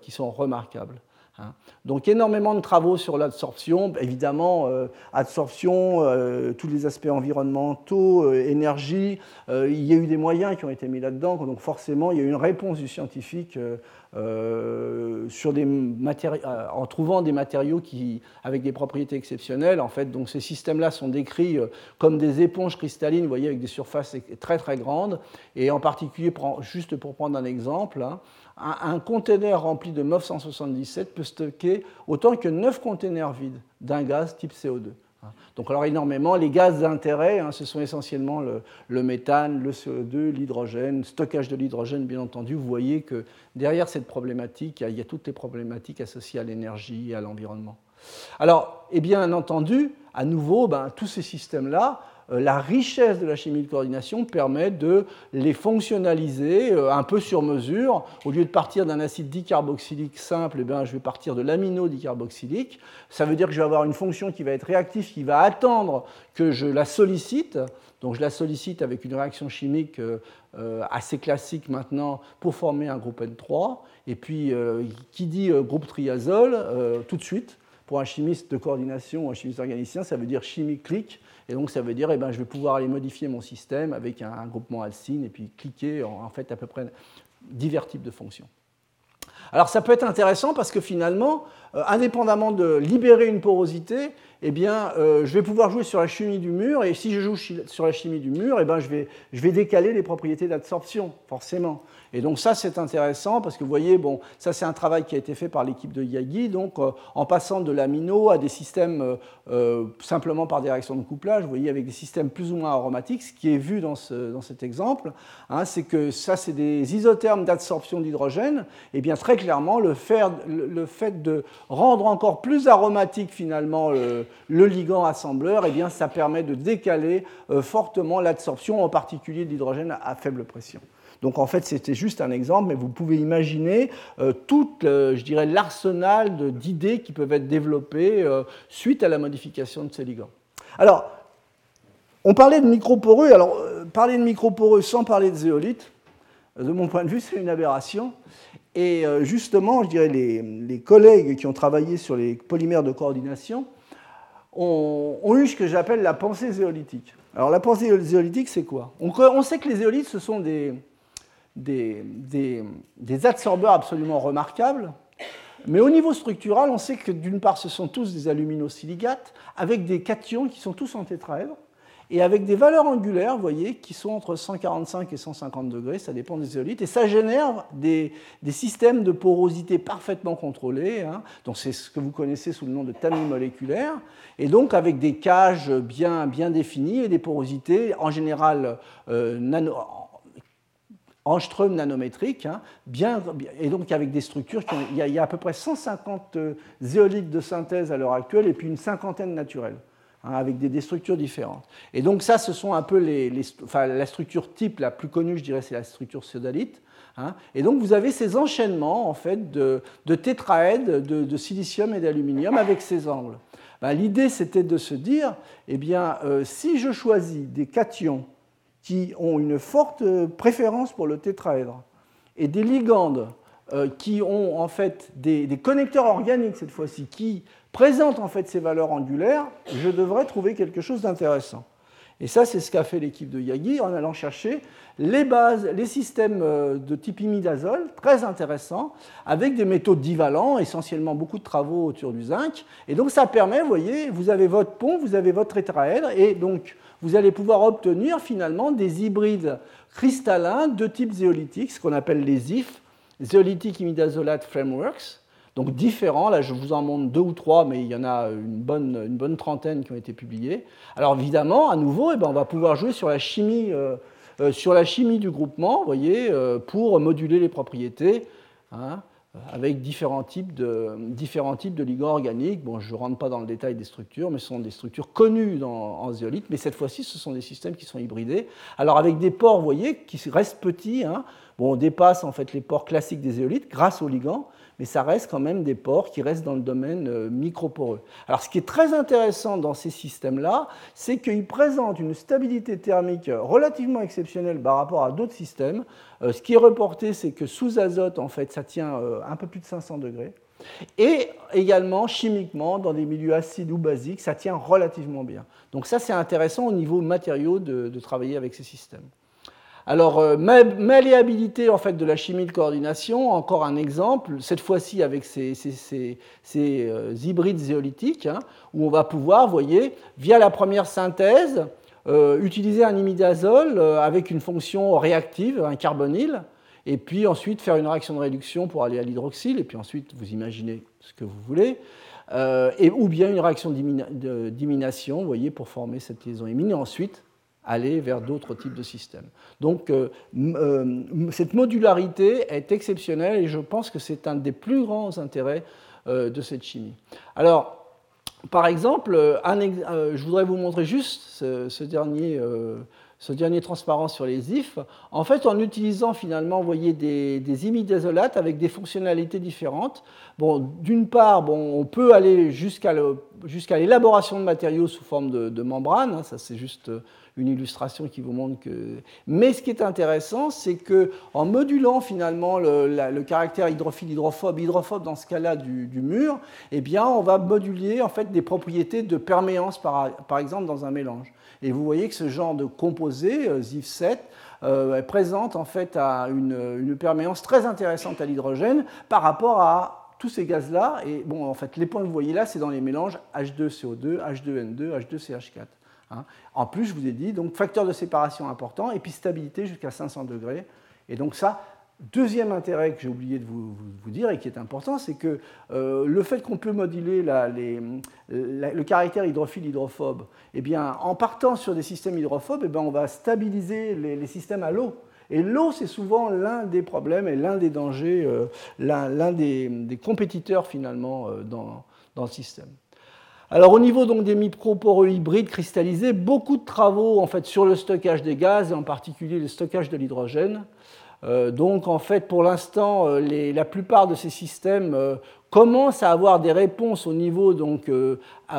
qui sont remarquables. Hein. Donc énormément de travaux sur l'absorption, évidemment, euh, absorption, euh, tous les aspects environnementaux, euh, énergie, il y a eu des moyens qui ont été mis là-dedans, donc forcément il y a eu une réponse du scientifique sur des en trouvant des matériaux qui, avec des propriétés exceptionnelles. En fait, donc ces systèmes-là sont décrits comme des éponges cristallines, vous voyez, avec des surfaces très très grandes, et en particulier, juste pour prendre un exemple, hein, un, conteneur rempli de MOF 177 peut stocker autant que 9 conteneurs vides d'un gaz type CO2. Donc alors énormément, les gaz d'intérêt, hein, ce sont essentiellement le, méthane, le CO2, l'hydrogène, stockage de l'hydrogène bien entendu. Vous voyez que derrière cette problématique, il y a toutes les problématiques associées à l'énergie et à l'environnement. Alors, et bien entendu, à nouveau, ben, tous ces systèmes-là la richesse de la chimie de coordination permet de les fonctionnaliser euh, un peu sur mesure. Au lieu de partir d'un acide dicarboxylique simple, eh je vais partir de l'amino dicarboxylique. Ça veut dire que je vais avoir une fonction qui va être réactive, qui va attendre que je la sollicite. Donc je la sollicite avec une réaction chimique euh, assez classique maintenant pour former un groupe N3. Et puis, qui dit groupe triazole, tout de suite, pour un chimiste de coordination ou un chimiste organicien, ça veut dire chimie clique et donc ça veut dire eh ben, je vais pouvoir aller modifier mon système avec un, groupement alcine et puis cliquer en, fait à peu près divers types de fonctions. Alors ça peut être intéressant parce que finalement, euh, indépendamment de libérer une porosité, eh bien, euh, je vais pouvoir jouer sur la chimie du mur, et si je joue sur la chimie du mur, eh bien, je, vais, je vais décaler les propriétés d'absorption, forcément. Et donc ça, c'est intéressant parce que vous voyez, bon, ça c'est un travail qui a été fait par l'équipe de Yagi, donc euh, en passant de l'amino à des systèmes euh, euh, simplement par des réactions de couplage, vous voyez, avec des systèmes plus ou moins aromatiques, ce qui est vu dans, ce, dans cet exemple, hein, c'est que ça c'est des isothermes d'absorption d'hydrogène, et bien très clairement, le fait, le fait, de rendre encore plus aromatique finalement le, ligand assembleur, et bien ça permet de décaler fortement l'absorption, en particulier d'hydrogène à faible pression. Donc en fait, c'était juste un exemple, mais vous pouvez imaginer euh, tout, je dirais, l'arsenal d'idées qui peuvent être développées euh, suite à la modification de ces ligands. Alors, on parlait de microporeux. Alors, euh, parler de microporeux sans parler de zéolite, de mon point de vue, c'est une aberration. Et justement, je dirais, les, collègues qui ont travaillé sur les polymères de coordination ont, eu ce que j'appelle la pensée zéolitique. Alors, la pensée zéolitique, c'est quoi? On, on sait que les zéolites, ce sont des, des, des, absorbeurs absolument remarquables. Mais au niveau structural, on sait que d'une part, ce sont tous des aluminosilicates avec des cations qui sont tous en tétraèdre et avec des valeurs angulaires, vous voyez, qui sont entre 145 et 150 degrés, ça dépend des zéolites, et ça génère des, des systèmes de porosité parfaitement contrôlés, hein. donc c'est ce que vous connaissez sous le nom de tamis moléculaires, et donc avec des cages bien, bien définies et des porosités en général euh, nano, angstrom nanométrique, hein, bien, et donc avec des structures, qui il, y a, à peu près 150 euh, zéolites de synthèse à l'heure actuelle et puis une cinquantaine naturelles, hein, avec des, structures différentes. Et donc ça, ce sont un peu les, enfin, la structure type la plus connue, je dirais, c'est la structure sodalite. Hein. et donc vous avez ces enchaînements en fait de, de tétraèdes de, silicium et d'aluminium avec ces angles. Ben, l'idée c'était de se dire, eh bien, euh, si je choisis des cations qui ont une forte préférence pour le tétraèdre et des ligandes euh, qui ont en fait des, connecteurs organiques cette fois-ci, qui présentent en fait ces valeurs angulaires, je devrais trouver quelque chose d'intéressant. Et ça, c'est ce qu'a fait l'équipe de Yagi en allant chercher les bases, les systèmes euh, de type imidazole, très intéressants, avec des métaux divalents, essentiellement beaucoup de travaux autour du zinc. Et donc ça permet, vous voyez, vous avez votre pont, vous avez votre tétraèdre, et donc vous allez pouvoir obtenir finalement des hybrides cristallins de type zéolitique, ce qu'on appelle les IF, Zeolithic Imidazolate Frameworks, donc différents. Là, je vous en montre deux ou trois, mais il y en a une bonne, trentaine qui ont été publiés. Alors évidemment, à nouveau, eh ben, on va pouvoir jouer sur la chimie, euh, euh, du groupement, voyez, euh, pour moduler les propriétés. Hein. Avec différents types, de, différents types de ligands organiques. Bon, je ne rentre pas dans le détail des structures, mais ce sont des structures connues en zéolite, mais cette fois-ci, ce sont des systèmes qui sont hybridés. Alors avec des pores, vous voyez, qui restent petits, hein. bon, on dépasse en fait les pores classiques des zéolites grâce aux ligands, mais ça reste quand même des pores qui restent dans le domaine euh, microporeux. Alors ce qui est très intéressant dans ces systèmes-là, c'est qu'ils présentent une stabilité thermique relativement exceptionnelle par rapport à d'autres systèmes. Euh, ce qui est reporté, c'est que sous azote, en fait, ça tient euh, un peu plus de 500 degrés. Et également, chimiquement, dans des milieux acides ou basiques, ça tient relativement bien. Donc ça, c'est intéressant au niveau matériaux de travailler avec ces systèmes. Alors, euh, malléabilité en fait, de la chimie de coordination, encore un exemple, cette fois-ci avec ces, euh, hybrides zéolithiques, hein, où on va pouvoir, voyez, via la première synthèse, euh, utiliser un imidazole avec une fonction réactive, un carbonyle, et puis ensuite faire une réaction de réduction pour aller à l'hydroxyle, et puis ensuite vous imaginez ce que vous voulez, et, ou bien une réaction d'élimination, vous voyez, pour former cette liaison imine, et ensuite aller vers d'autres types de systèmes. Donc euh, euh, cette modularité est exceptionnelle et je pense que c'est un des plus grands intérêts euh, de cette chimie. Alors, par exemple, je voudrais vous montrer juste ce, dernier, ce dernier transparent sur les IF. En fait, en utilisant finalement, vous voyez, des, des imidazolates avec des fonctionnalités différentes. Bon, d'une part, bon, on peut aller jusqu'à l'élaboration de matériaux sous forme de, de membrane. Hein, ça, c'est juste une illustration qui vous montre que. Mais ce qui est intéressant, c'est que en modulant finalement le, caractère hydrophile, hydrophobe, hydrophobe dans ce cas-là du, mur, eh bien, on va moduler en fait des propriétés de perméance par, exemple dans un mélange. Et vous voyez que ce genre de composé, ZIF7, présente en fait à une, une perméance très intéressante à l'hydrogène par rapport à tous ces gaz-là, et bon, en fait, les points que vous voyez là, c'est dans les mélanges H2CO2, H2N2, H2CH4. En plus, je vous ai dit, donc facteur de séparation important, et puis stabilité jusqu'à 500 degrés. Et donc ça, deuxième intérêt que j'ai oublié de vous, dire et qui est important, c'est que euh, le fait qu'on peut moduler le caractère hydrophile-hydrophobe, eh bien, en partant sur des systèmes hydrophobes, eh bien, on va stabiliser les systèmes à l'eau. Et l'eau, c'est souvent l'un des problèmes et l'un des dangers, euh, l'un des, compétiteurs finalement euh, dans, le système. Alors au niveau donc des microporeux hybrides cristallisés, beaucoup de travaux en fait sur le stockage des gaz et en particulier le stockage de l'hydrogène. Euh, donc en fait pour l'instant la plupart de ces systèmes commence à avoir des réponses au niveau donc, euh,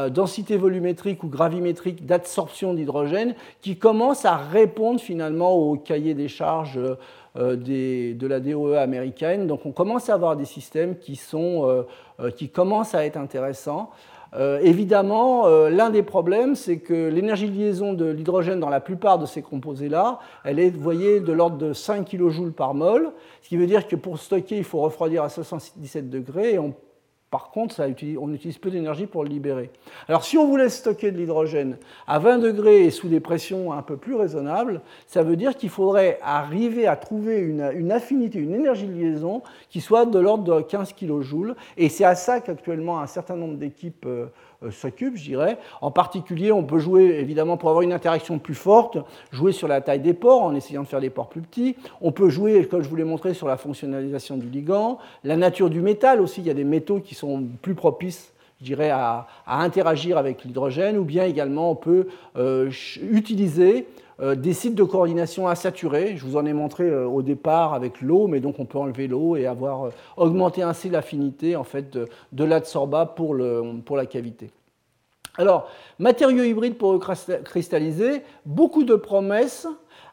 densité volumétrique ou gravimétrique d'absorption d'hydrogène qui commencent à répondre finalement au cahier des charges euh, de la DOE américaine. Donc on commence à avoir des systèmes qui, sont, euh, qui commencent à être intéressants. Évidemment, l'un des problèmes, c'est que l'énergie de liaison de l'hydrogène dans la plupart de ces composés-là, elle est, voyez, de l'ordre de 5 kJ par mol, ce qui veut dire que pour stocker, il faut refroidir à 77 degrés, et on par contre, on utilise peu d'énergie pour le libérer. Alors si on voulait stocker de l'hydrogène à 20 degrés et sous des pressions un peu plus raisonnables, ça veut dire qu'il faudrait arriver à trouver une, affinité, une énergie de liaison qui soit de l'ordre de 15 kJ. Et c'est à ça qu'actuellement un certain nombre d'équipes euh, euh, s'occupe, je dirais. En particulier, on peut jouer, évidemment, pour avoir une interaction plus forte, jouer sur la taille des ports en essayant de faire des ports plus petits. On peut jouer, comme je vous l'ai montré, sur la fonctionnalisation du ligand, la nature du métal aussi. Il y a des métaux qui sont plus propices je dirais, à, interagir avec l'hydrogène, ou bien également on peut euh, utiliser euh, des sites de coordination insaturés. Je vous en ai montré au départ avec l'eau, mais donc on peut enlever l'eau et avoir augmenté ainsi l'affinité en fait, de, de l'adsorba pour, pour la cavité. Alors, matériaux hybrides pour cristalliser, beaucoup de promesses.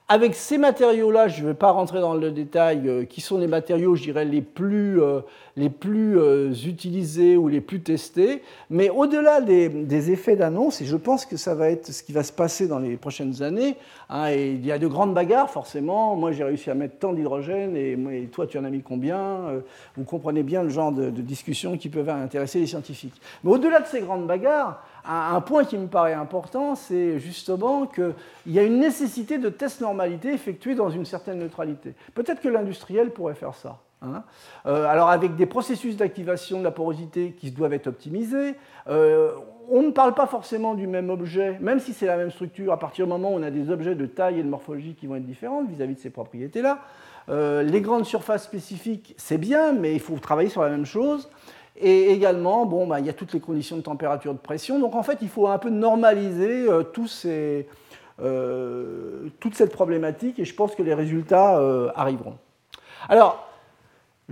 Avec ces matériaux-là, je ne vais pas rentrer dans le détail, euh, qui sont les matériaux, je dirais, les plus, euh, euh, utilisés ou les plus testés. Mais au-delà des, effets d'annonce, et je pense que ça va être ce qui va se passer dans les prochaines années, hein, il y a de grandes bagarres, forcément. Moi, j'ai réussi à mettre tant d'hydrogène, et, toi, tu en as mis combien Vous comprenez bien le genre de discussions qui peuvent intéresser les scientifiques. Mais au-delà de ces grandes bagarres, un point qui me paraît important, c'est justement qu'il y a une nécessité de test normalité effectué dans une certaine neutralité. Peut-être que l'industriel pourrait faire ça. Hein. Euh, alors avec des processus d'activation de la porosité qui doivent être optimisés, euh, on ne parle pas forcément du même objet, même si c'est la même structure, à partir du moment où on a des objets de taille et de morphologie qui vont être différentes vis-à-vis de ces propriétés-là. Euh, les grandes surfaces spécifiques, c'est bien, mais il faut travailler sur la même chose. Et également, bon, bah, il y a toutes les conditions de température, de pression. Donc en fait, il faut un peu normaliser euh, euh, toute cette problématique et je pense que les résultats euh, arriveront. Alors,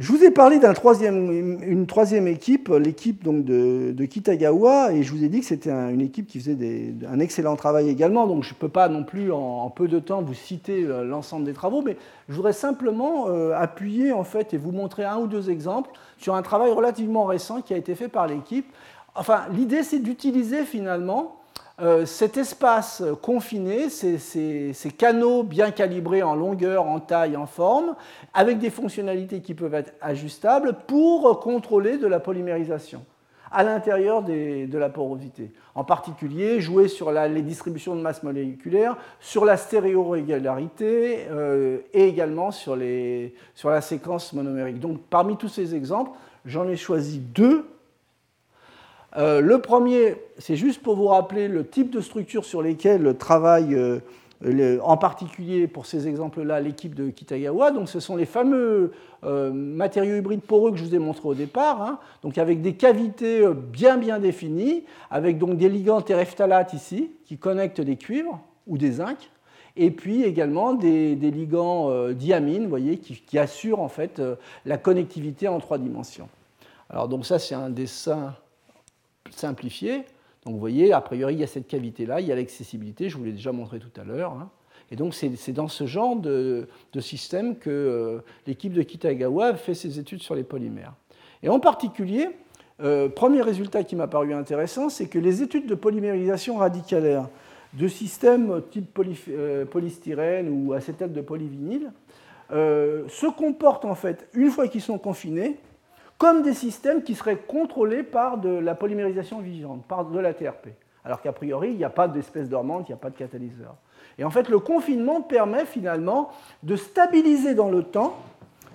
je vous ai parlé d'une troisième, équipe, l'équipe de, Kitagawa, et je vous ai dit que c'était une équipe qui faisait un excellent travail également, donc je ne peux pas non plus en, peu de temps vous citer l'ensemble des travaux, mais je voudrais simplement appuyer en fait et vous montrer un ou deux exemples sur un travail relativement récent qui a été fait par l'équipe. Enfin, l'idée, c'est d'utiliser finalement euh, cet espace confiné, ces, canaux bien calibrés en longueur, en taille, en forme, avec des fonctionnalités qui peuvent être ajustables pour contrôler de la polymérisation à l'intérieur de la porosité. En particulier, jouer sur les distributions de masse moléculaire, sur la stéréorégularité euh, et également sur la séquence monomérique. Donc, parmi tous ces exemples, j'en ai choisi deux. Euh, le premier, c'est juste pour vous rappeler le type de structure sur lesquelles travaille euh, en particulier pour ces exemples-là, l'équipe de Kitagawa. Donc, ce sont les fameux euh, matériaux hybrides poreux que je vous ai montrés au départ, hein. donc avec des cavités bien bien définies, avec donc des ligands terephthalates ici qui connectent des cuivres ou des zincs, et puis également des, ligands euh, diamines, voyez, qui, assurent en fait la connectivité en trois dimensions. Alors donc ça c'est un dessin simplifié. Donc vous voyez, a priori, il y a cette cavité-là, il y a l'accessibilité, je vous l'ai déjà montré tout à l'heure. Hein. Et donc c'est dans ce genre de, système que euh, l'équipe de Kitagawa fait ses études sur les polymères. Et en particulier, euh, premier résultat qui m'a paru intéressant, c'est que les études de polymérisation radicalaire de systèmes type polystyrène ou acétate de polyvinyle se comportent en fait, une fois qu'ils sont confinés, comme des systèmes qui seraient contrôlés par de la polymérisation vigilante, par de la TRP. Alors qu'a priori, il n'y a pas d'espèce dormante, il n'y a pas de catalyseur. Et en fait, le confinement permet finalement de stabiliser dans le temps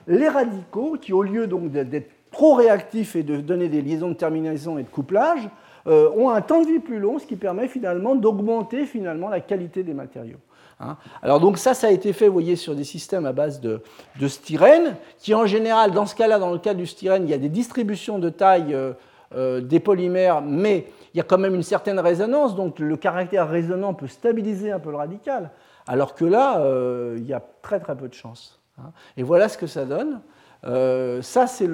les radicaux qui, au lieu donc d'être trop réactifs et de donner des liaisons de terminaison et de couplage, euh, ont un temps de vie plus long, ce qui permet finalement d'augmenter finalement la qualité des matériaux. Hein. Alors donc ça, ça a été fait, vous voyez, sur des systèmes à base de, styrène, qui en général, dans ce cas-là, dans le cas du styrène, il y a des distributions de taille euh, euh, des polymères, mais il y a quand même une certaine résonance, donc le caractère résonant peut stabiliser un peu le radical, alors que là, il y a très très peu de chance. Hein. Et voilà ce que ça donne. Euh, ça, c'est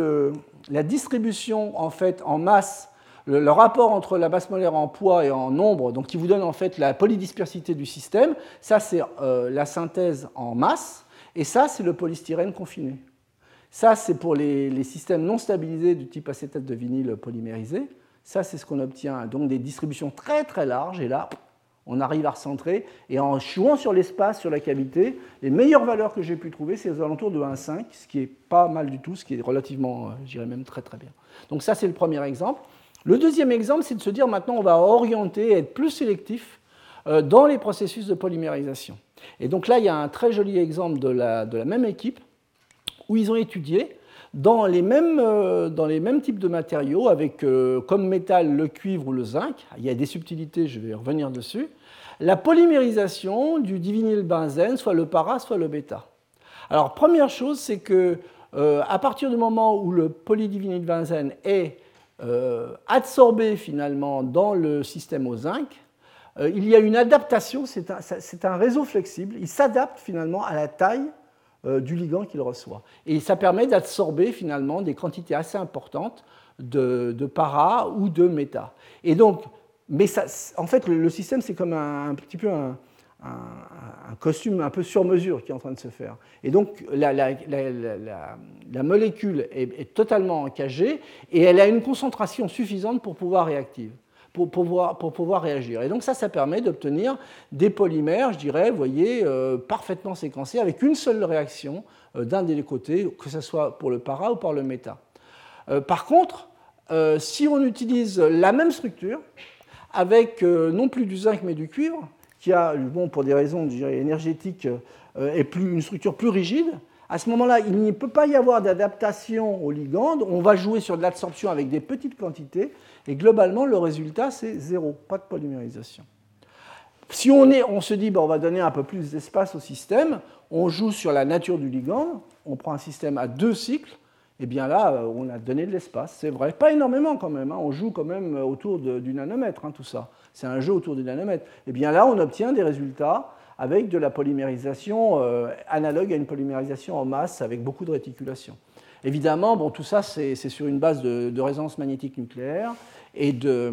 la distribution en fait en masse, le, rapport entre la masse molaire en poids et en nombre, donc qui vous donne en fait la polydispersité du système. Ça, c'est euh, la synthèse en masse, et ça, c'est le polystyrène confiné. Ça, c'est pour les, les, systèmes non stabilisés du type acétate de vinyle polymérisé. Ça, c'est ce qu'on obtient, donc des distributions très très larges, et là, on arrive à recentrer. Et en jouant sur l'espace, sur la cavité, les meilleures valeurs que j'ai pu trouver, c'est aux alentours de 1,5, ce qui est pas mal du tout, ce qui est relativement, euh, je dirais même très très bien. Donc ça, c'est le premier exemple. Le deuxième exemple, c'est de se dire maintenant, on va orienter, être plus sélectif euh, dans les processus de polymérisation. Et donc là, il y a un très joli exemple de la, même équipe où ils ont étudié dans les mêmes, euh, types de matériaux, avec euh, comme métal le cuivre ou le zinc, il y a des subtilités, je vais revenir dessus, la polymérisation du divinylbenzène, soit le para, soit le bêta. Alors, première chose, c'est que à partir du moment où le polydivinylbenzène est absorbé finalement dans le système au zinc, il y a une adaptation, c'est un, un, réseau flexible, il s'adapte finalement à la taille euh, du ligand qu'il reçoit. Et ça permet d'absorber finalement des quantités assez importantes de, para ou de méta. Et donc, mais ça, en fait, le, système, c'est comme un, petit peu un, costume un peu sur mesure qui est en train de se faire. Et donc, la, molécule est, totalement encagée et elle a une concentration suffisante pour pouvoir pour pouvoir, pour pouvoir réagir. Et donc ça, ça permet d'obtenir des polymères, je dirais, vous voyez, euh, parfaitement séquencés avec une seule réaction euh, d'un des côtés, que ce soit pour le para ou pour le méta. Euh, par contre, si on utilise la même structure, avec non plus du zinc mais du cuivre, qui a, bon, pour des raisons énergétiques, est plus, une structure plus rigide, à ce moment-là, il ne peut pas y avoir d'adaptation au ligand. On va jouer sur de l'absorption avec des petites quantités. Et globalement, le résultat, c'est zéro, pas de polymérisation. Si on, est, on se dit, ben, on va donner un peu plus d'espace au système, on joue sur la nature du ligand, on prend un système à deux cycles, et bien là, euh, on a donné de l'espace, c'est vrai. Pas énormément quand même, hein. on joue quand même autour du nanomètre, hein, tout ça. C'est un jeu autour du nanomètre. Et bien là, on obtient des résultats avec de la polymérisation euh, analogue à une polymérisation en masse avec beaucoup de réticulation. Évidemment, bon, tout ça, c'est sur une base de, résonance magnétique nucléaire et de,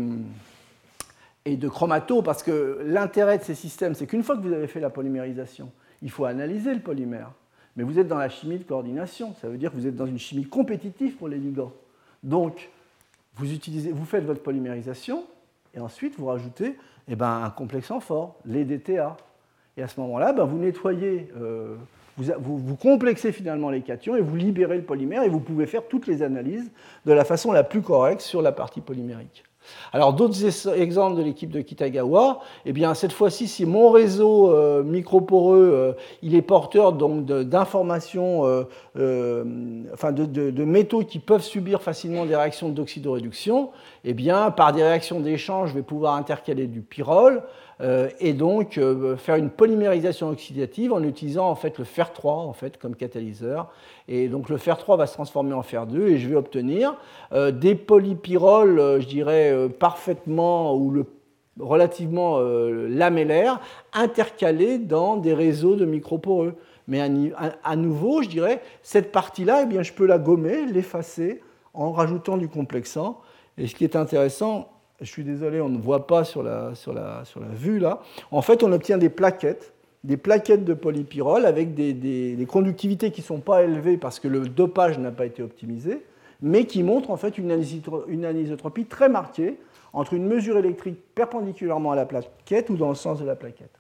et chromato, parce que l'intérêt de ces systèmes, c'est qu'une fois que vous avez fait la polymérisation, il faut analyser le polymère. Mais vous êtes dans la chimie de coordination, ça veut dire que vous êtes dans une chimie compétitive pour les ligands. Donc, vous faites votre polymérisation, et ensuite vous rajoutez eh ben, un complexe fort, les DTA. Et à ce moment-là, ben, vous nettoyez euh, vous, complexez finalement les cations et vous libérez le polymère et vous pouvez faire toutes les analyses de la façon la plus correcte sur la partie polymérique. Alors d'autres exemples de l'équipe de Kitagawa, eh bien cette fois-ci, si mon réseau euh, microporeux, euh, il est porteur d'informations, euh, enfin de, de, métaux qui peuvent subir facilement des réactions d'oxydoréduction, eh bien par des réactions d'échange, je vais pouvoir intercaler du pyrrole. Euh, et donc euh, faire une polymérisation oxydative en utilisant en fait le fer 3 en fait, comme catalyseur. Et donc le fer 3 va se transformer en fer 2 et je vais obtenir euh, des polypyroles, je dirais, parfaitement ou le relativement lamellaires, intercalés dans des réseaux de microporeux. Mais à, nouveau, je dirais, cette partie-là, eh bien, je peux la gommer, l'effacer en rajoutant du complexant. Et ce qui est intéressant, je suis désolé, on ne voit pas sur la, vue là. En fait, on obtient des plaquettes, des plaquettes de polypyrrole avec des, conductivités qui ne sont pas élevées parce que le dopage n'a pas été optimisé, mais qui montre en fait une anisotropie très marquée entre une mesure électrique perpendiculairement à la plaquette ou dans le sens de la plaquette.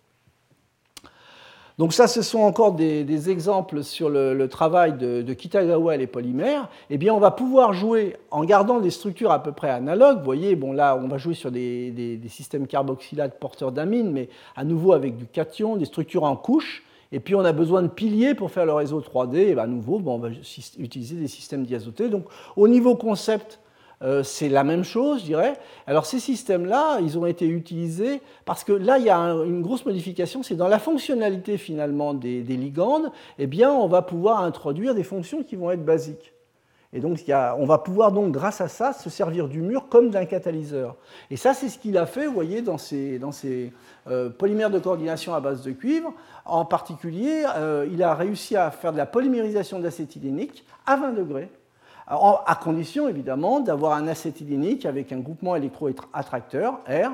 Donc ça, ce sont encore des, exemples sur le, travail de, Kitagawa et les polymères. Eh bien, on va pouvoir jouer en gardant des structures à peu près analogues. Vous voyez, bon là, on va jouer sur des, systèmes carboxylates porteurs d'amines, mais à nouveau avec du cation, des structures en couches. Et puis on a besoin de piliers pour faire le réseau 3D. Et bien, à nouveau, on va utiliser des systèmes diazotés. Donc au niveau concept, euh, c'est la même chose, je dirais. Alors ces systèmes-là, ils ont été utilisés parce que là, il y a une grosse modification, c'est dans la fonctionnalité finalement des, ligandes, eh bien, on va pouvoir introduire des fonctions qui vont être basiques. Et donc, on va pouvoir donc, grâce à ça, se servir du mur comme d'un catalyseur. Et ça, c'est ce qu'il a fait, vous voyez, dans ces, euh, polymères de coordination à base de cuivre. En particulier, euh, il a réussi à faire de la polymérisation d'acétylénique à 20 degrés à condition évidemment d'avoir un acétylénique avec un groupement électroattracteur R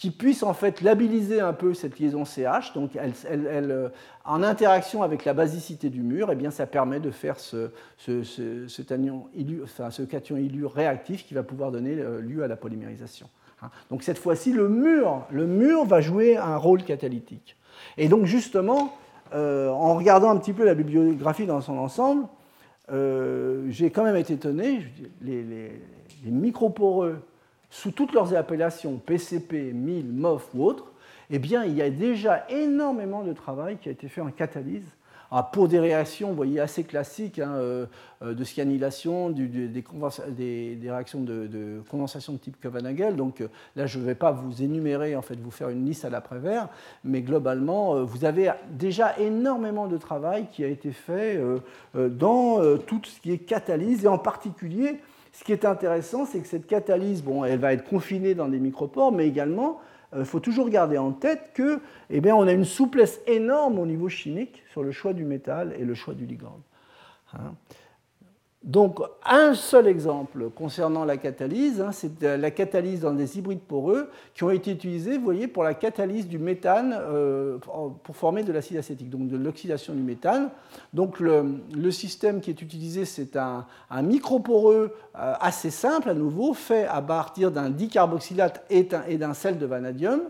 qui puisse en fait labiliser un peu cette liaison CH. Donc, euh, en interaction avec la basicité du mur, eh bien, ça permet de faire ce, ce, cation ilu réactif qui va pouvoir donner euh, lieu à la polymérisation. Hein. Donc, cette fois-ci, le mur, le mur va jouer un rôle catalytique. Et donc, justement, euh, en regardant un petit peu la bibliographie dans son ensemble, euh, j'ai quand même été étonné, les, les, les, microporeux, sous toutes leurs appellations, PCP, MIL, MOF ou autres, eh bien, il y a déjà énormément de travail qui a été fait en catalyse pour des réactions, voyez, assez classiques hein, euh, euh, de scanylation, des, réactions de, condensation de type Cavanagel. Donc euh, là, je ne vais pas vous énumérer, en fait, vous faire une liste à l'après-vert, mais globalement, vous avez déjà énormément de travail qui a été fait dans tout ce qui est catalyse, et en particulier, ce qui est intéressant, c'est que cette catalyse, bon, elle va être confinée dans des micropores, mais également, il faut toujours garder en tête que, eh on a une souplesse énorme au niveau chimique sur le choix du métal et le choix du ligand. Hein. Donc, un seul exemple concernant la catalyse, hein, c'est la catalyse dans des hybrides poreux qui ont été utilisés, vous voyez, pour la catalyse du méthane euh, pour former de l'acide acétique, donc de l'oxydation du méthane. Donc, le, système qui est utilisé, c'est un, microporeux euh, assez simple, à nouveau, fait à partir d'un dicarboxylate et d'un sel de vanadium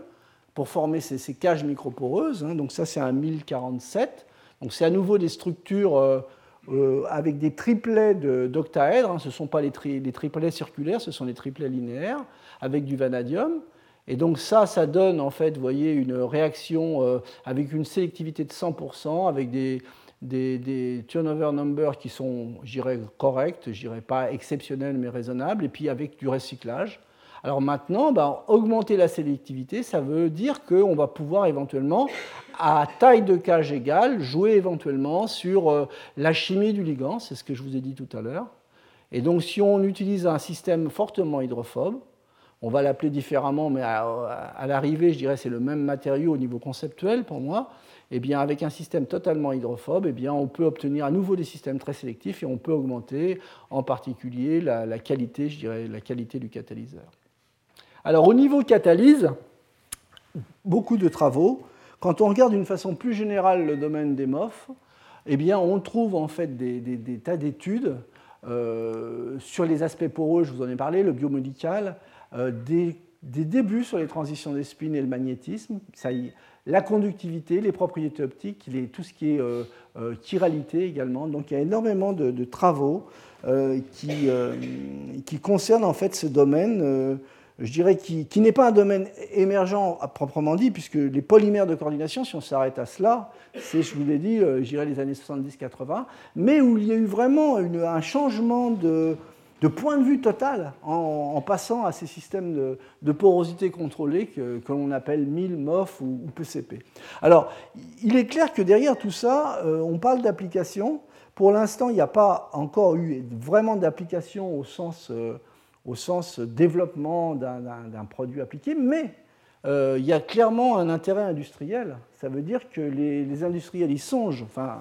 pour former ces, cages microporeuses. Hein. donc, ça, c'est un 1047. Donc, c'est à nouveau des structures. Euh, euh, avec des triplets d'octaèdres. Hein, ce ne sont pas les, triplets circulaires, ce sont les triplets linéaires, avec du vanadium. Et donc ça, ça donne en fait, voyez, une réaction euh, avec une sélectivité de 100%, avec des, turnover numbers qui sont, je dirais, corrects, je dirais pas exceptionnels mais raisonnables, et puis avec du recyclage. Alors maintenant, ben, augmenter la sélectivité, ça veut dire qu'on va pouvoir éventuellement, à taille de cage égale, jouer éventuellement sur euh, la chimie du ligand, c'est ce que je vous ai dit tout à l'heure. Et donc si on utilise un système fortement hydrophobe, on va l'appeler différemment, mais à, l'arrivée, je dirais c'est le même matériau au niveau conceptuel pour moi. Eh bien, avec un système totalement hydrophobe, eh bien, on peut obtenir à nouveau des systèmes très sélectifs et on peut augmenter en particulier la qualité, je dirais, la qualité du catalyseur. Alors au niveau catalyse, beaucoup de travaux. Quand on regarde d'une façon plus générale le domaine des MOF, eh bien, on trouve en fait des, tas d'études euh, sur les aspects poreux, je vous en ai parlé, le biomédical, euh, des, débuts sur les transitions des spins et le magnétisme, la conductivité, les propriétés optiques, tout ce qui est euh, chiralité également. Donc il y a énormément de, travaux qui, qui, concernent en fait ce domaine je dirais, qui, n'est pas un domaine émergent à proprement dit, puisque les polymères de coordination, si on s'arrête à cela, c'est, je vous l'ai dit, euh, j'irai les années 70-80, mais où il y a eu vraiment un changement de, point de vue total en, passant à ces systèmes de, porosité contrôlée que, l'on appelle MIL, MOF ou, PCP. Alors, il est clair que derrière tout ça, euh, on parle d'application. Pour l'instant, il n'y a pas encore eu vraiment d'application au sens... Euh, au sens développement d'un produit appliqué, mais euh, il y a clairement un intérêt industriel. Ça veut dire que les, industriels y songent. Enfin,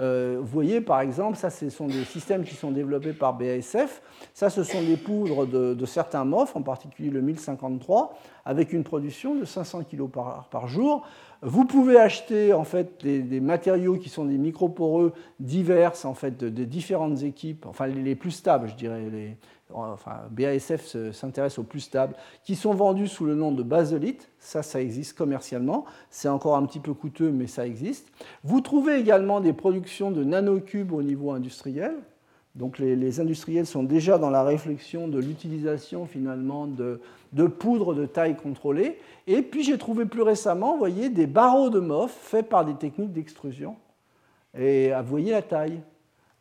euh, vous voyez, par exemple, ça, ce sont des systèmes qui sont développés par BASF. Ça, ce sont des poudres de, certains MOF, en particulier le 1053, avec une production de 500 kg par, jour. Vous pouvez acheter en fait des, matériaux qui sont des microporeux divers en fait de, différentes équipes, enfin les, plus stables, je dirais. Enfin, BASF s'intéresse aux plus stables, qui sont vendus sous le nom de basolite. Ça, ça existe commercialement. C'est encore un petit peu coûteux, mais ça existe. Vous trouvez également des productions de nanocubes au niveau industriel. Donc les, industriels sont déjà dans la réflexion de l'utilisation finalement de, de poudre de taille contrôlée. Et puis j'ai trouvé plus récemment, vous voyez, des barreaux de MOF faits par des techniques d'extrusion. Et vous voyez la taille.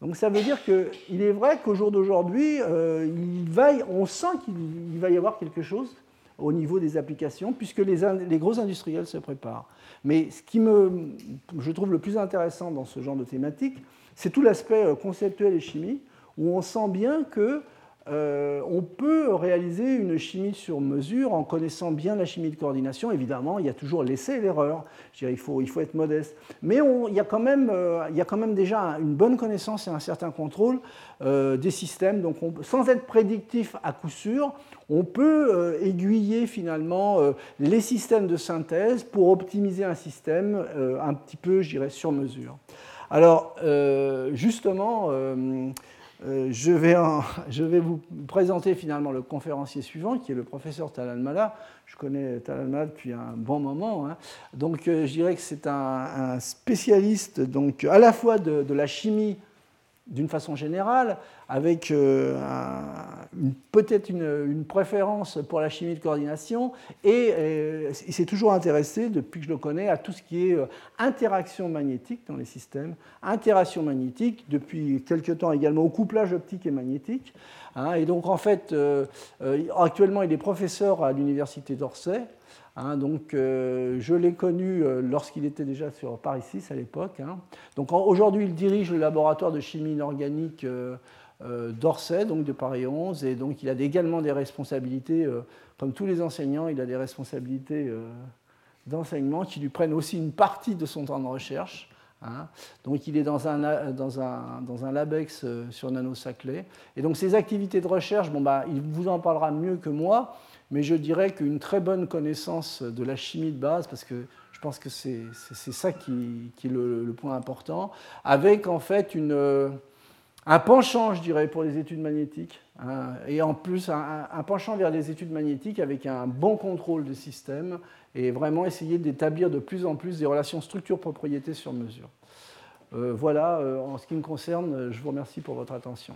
Donc ça veut dire qu'il est vrai qu'au jour d'aujourd'hui, euh, on sent qu'il va y avoir quelque chose au niveau des applications, puisque les, les, gros industriels se préparent. Mais ce qui me, je trouve le plus intéressant dans ce genre de thématique, c'est tout l'aspect euh, conceptuel et chimie, où on sent bien que euh, on peut réaliser une chimie sur mesure en connaissant bien la chimie de coordination. Évidemment, il y a toujours l'essai et l'erreur. Il faut, il faut être modeste. Mais il, y a quand même, euh, il y a quand même déjà une bonne connaissance et un certain contrôle euh, des systèmes. Donc, sans être prédictif à coup sûr, on peut aiguiller finalement les systèmes de synthèse pour optimiser un système un petit peu, je dirais, sur mesure. Alors, justement, euh, je, vais vous présenter finalement le conférencier suivant, qui est le professeur Talal Mala. Je connais Talal Mala depuis un bon moment. Hein. Donc, euh, je dirais que c'est un, spécialiste donc, à la fois de la chimie d'une façon générale, avec euh, peut-être une, préférence pour la chimie de coordination, et euh, il s'est toujours intéressé, depuis que je le connais, à tout ce qui est euh, interaction magnétique dans les systèmes, interaction magnétique, depuis quelque temps également au couplage optique et magnétique. Hein. et donc en fait, actuellement il est professeur à l'université d'Orsay, Hein, donc, euh, je l'ai connu euh, lorsqu'il était déjà sur Paris 6 à l'époque. Hein. Donc, aujourd'hui, il dirige le laboratoire de chimie inorganique euh, d'Orsay, donc de Paris 11, et donc il a également des responsabilités, comme tous les enseignants, il a des responsabilités d'enseignement qui lui prennent aussi une partie de son temps de recherche. Hein. Donc il est dans un, LabEx sur nanosaclé. Et donc ses activités de recherche, bon, bah, il vous en parlera mieux que moi, mais je dirais qu'une très bonne connaissance de la chimie de base, parce que je pense que c'est ça qui, est le, point important, avec en fait une, un penchant, je dirais, pour les études magnétiques, hein, et en plus un, penchant vers les études magnétiques avec un bon contrôle des systèmes, et vraiment essayer d'établir de plus en plus des relations structure-propriété sur mesure. Euh, voilà, euh, en ce qui me concerne, je vous remercie pour votre attention.